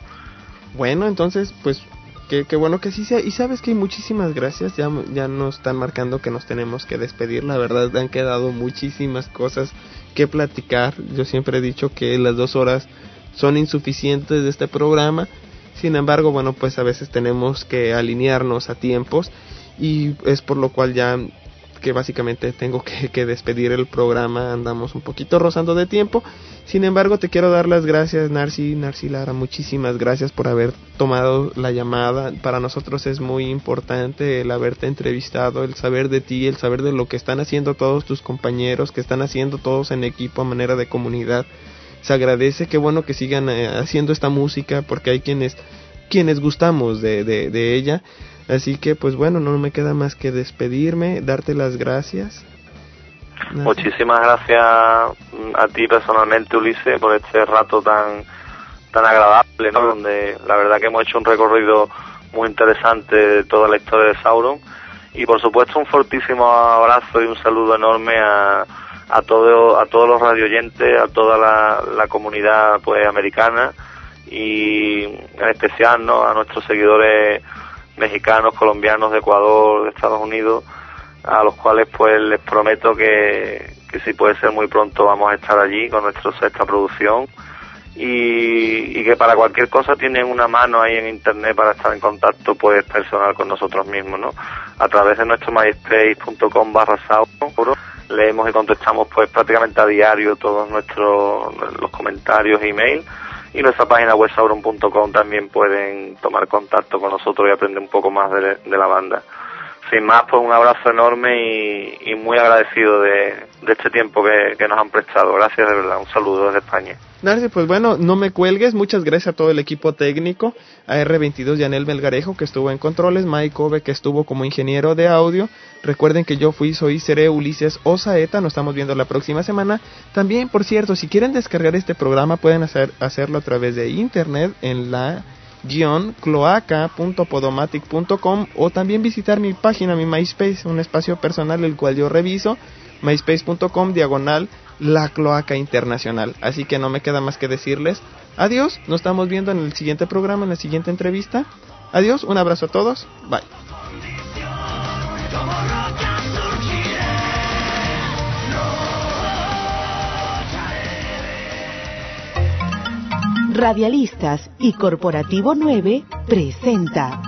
Bueno, entonces, pues que, bueno que sí sea. Y sabes que muchísimas gracias. Ya, ya nos están marcando que nos tenemos que despedir. La verdad, han quedado muchísimas cosas que platicar. Yo siempre he dicho que las dos horas son insuficientes de este programa. Sin embargo, bueno, pues a veces tenemos que alinearnos a tiempos. Y es por lo cual ya que básicamente tengo que, despedir el programa. Andamos un poquito rozando de tiempo. Sin embargo, te quiero dar las gracias, Narci, Narci Lara. Muchísimas gracias por haber tomado la llamada. Para nosotros es muy importante el haberte entrevistado, el saber de ti, el saber de lo que están haciendo todos tus compañeros, que están haciendo todos en equipo a manera de comunidad. Se agradece, qué bueno que sigan eh, haciendo esta música, porque hay quienes, quienes gustamos de, de, de ella. Así que, pues bueno, no me queda más que despedirme, darte las gracias. Muchísimas gracias a ti personalmente, Ulises, por este rato tan tan agradable, ¿no? Donde la verdad que hemos hecho un recorrido muy interesante de toda la historia de Sauron y por supuesto un fortísimo abrazo y un saludo enorme a a todo a todos los radioyentes, a toda la, la comunidad pues americana y en especial ¿no? a nuestros seguidores mexicanos, colombianos, de Ecuador, de Estados Unidos, a los cuales pues les prometo que, que si puede ser muy pronto vamos a estar allí con nuestra sexta producción y, y que para cualquier cosa tienen una mano ahí en internet para estar en contacto pues personal con nosotros mismos, ¿no? A través de nuestro myspace.com barra leemos y contestamos pues prácticamente a diario todos nuestros los comentarios email y nuestra página web sauron.com también pueden tomar contacto con nosotros y aprender un poco más de, de la banda. Sin más, pues un abrazo enorme y, y muy agradecido de, de este tiempo que, que nos han prestado. Gracias de verdad, un saludo desde España. Narci, pues bueno, no me cuelgues. Muchas gracias a todo el equipo técnico, a R22 Yanel Melgarejo que estuvo en controles, Mike Ove que estuvo como ingeniero de audio. Recuerden que yo fui, soy, seré Ulises Osaeta, nos estamos viendo la próxima semana. También, por cierto, si quieren descargar este programa pueden hacer, hacerlo a través de internet en la cloaca.podomatic.com o también visitar mi página, mi MySpace, un espacio personal el cual yo reviso, myspace.com diagonal la cloaca internacional. Así que no me queda más que decirles adiós, nos estamos viendo en el siguiente programa, en la siguiente entrevista. Adiós, un abrazo a todos, bye. Radialistas y Corporativo 9 presenta.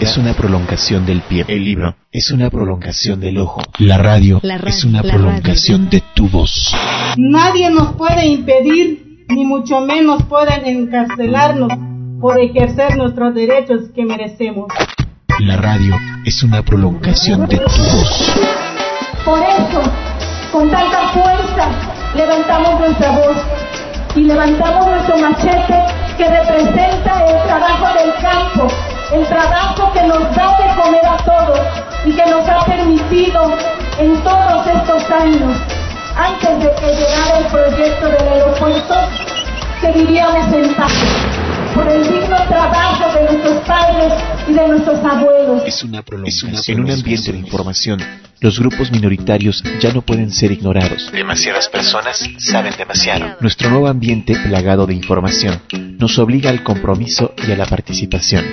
Es una prolongación del pie. El libro es una prolongación del ojo. La radio La radio, es una prolongación de tu voz. Nadie nos puede impedir, ni mucho menos pueden encarcelarnos por ejercer nuestros derechos que merecemos. La radio es una prolongación de tu voz. Por eso, con tanta fuerza, levantamos nuestra voz y levantamos nuestro machete que representa el trabajo del campo, el trabajo que nos da de comer a todos y que nos ha permitido en todos estos años, antes de que llegara el proyecto del aeropuerto, que vivíamos en paz por el digno trabajo de nuestros padres y de nuestros abuelos. Es una prolongación. En un ambiente de información, los grupos minoritarios ya no pueden ser ignorados. Demasiadas personas saben demasiado. Nuestro nuevo ambiente plagado de información nos obliga al compromiso y a la participación.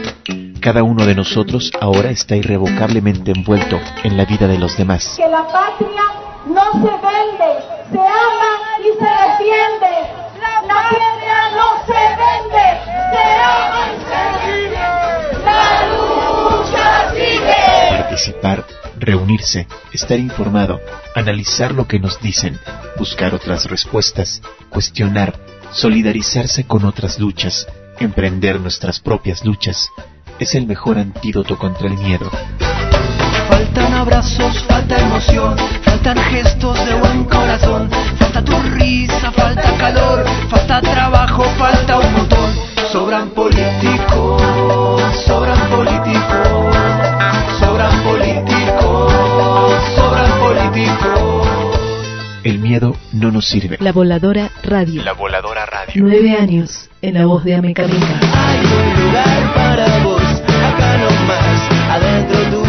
Cada uno de nosotros ahora está irrevocablemente envuelto en la vida de los demás. Que la patria no se vende, se ama y se defiende. La patria no se vende, se ama y se defiende. La lucha sigue. Participar, reunirse, estar informado, analizar lo que nos dicen, buscar otras respuestas, cuestionar, solidarizarse con otras luchas, emprender nuestras propias luchas, es el mejor antídoto contra el miedo. Faltan abrazos, falta emoción, faltan gestos de buen corazón, falta tu risa, falta calor, falta trabajo, falta un montón. Sobran políticos, sobran políticos, sobran políticos, sobran políticos. El miedo no nos sirve. La Voladora Radio. La voladora radio. Nueve años en la voz de Amecamina. Hay un lugar para vos más adentro tú.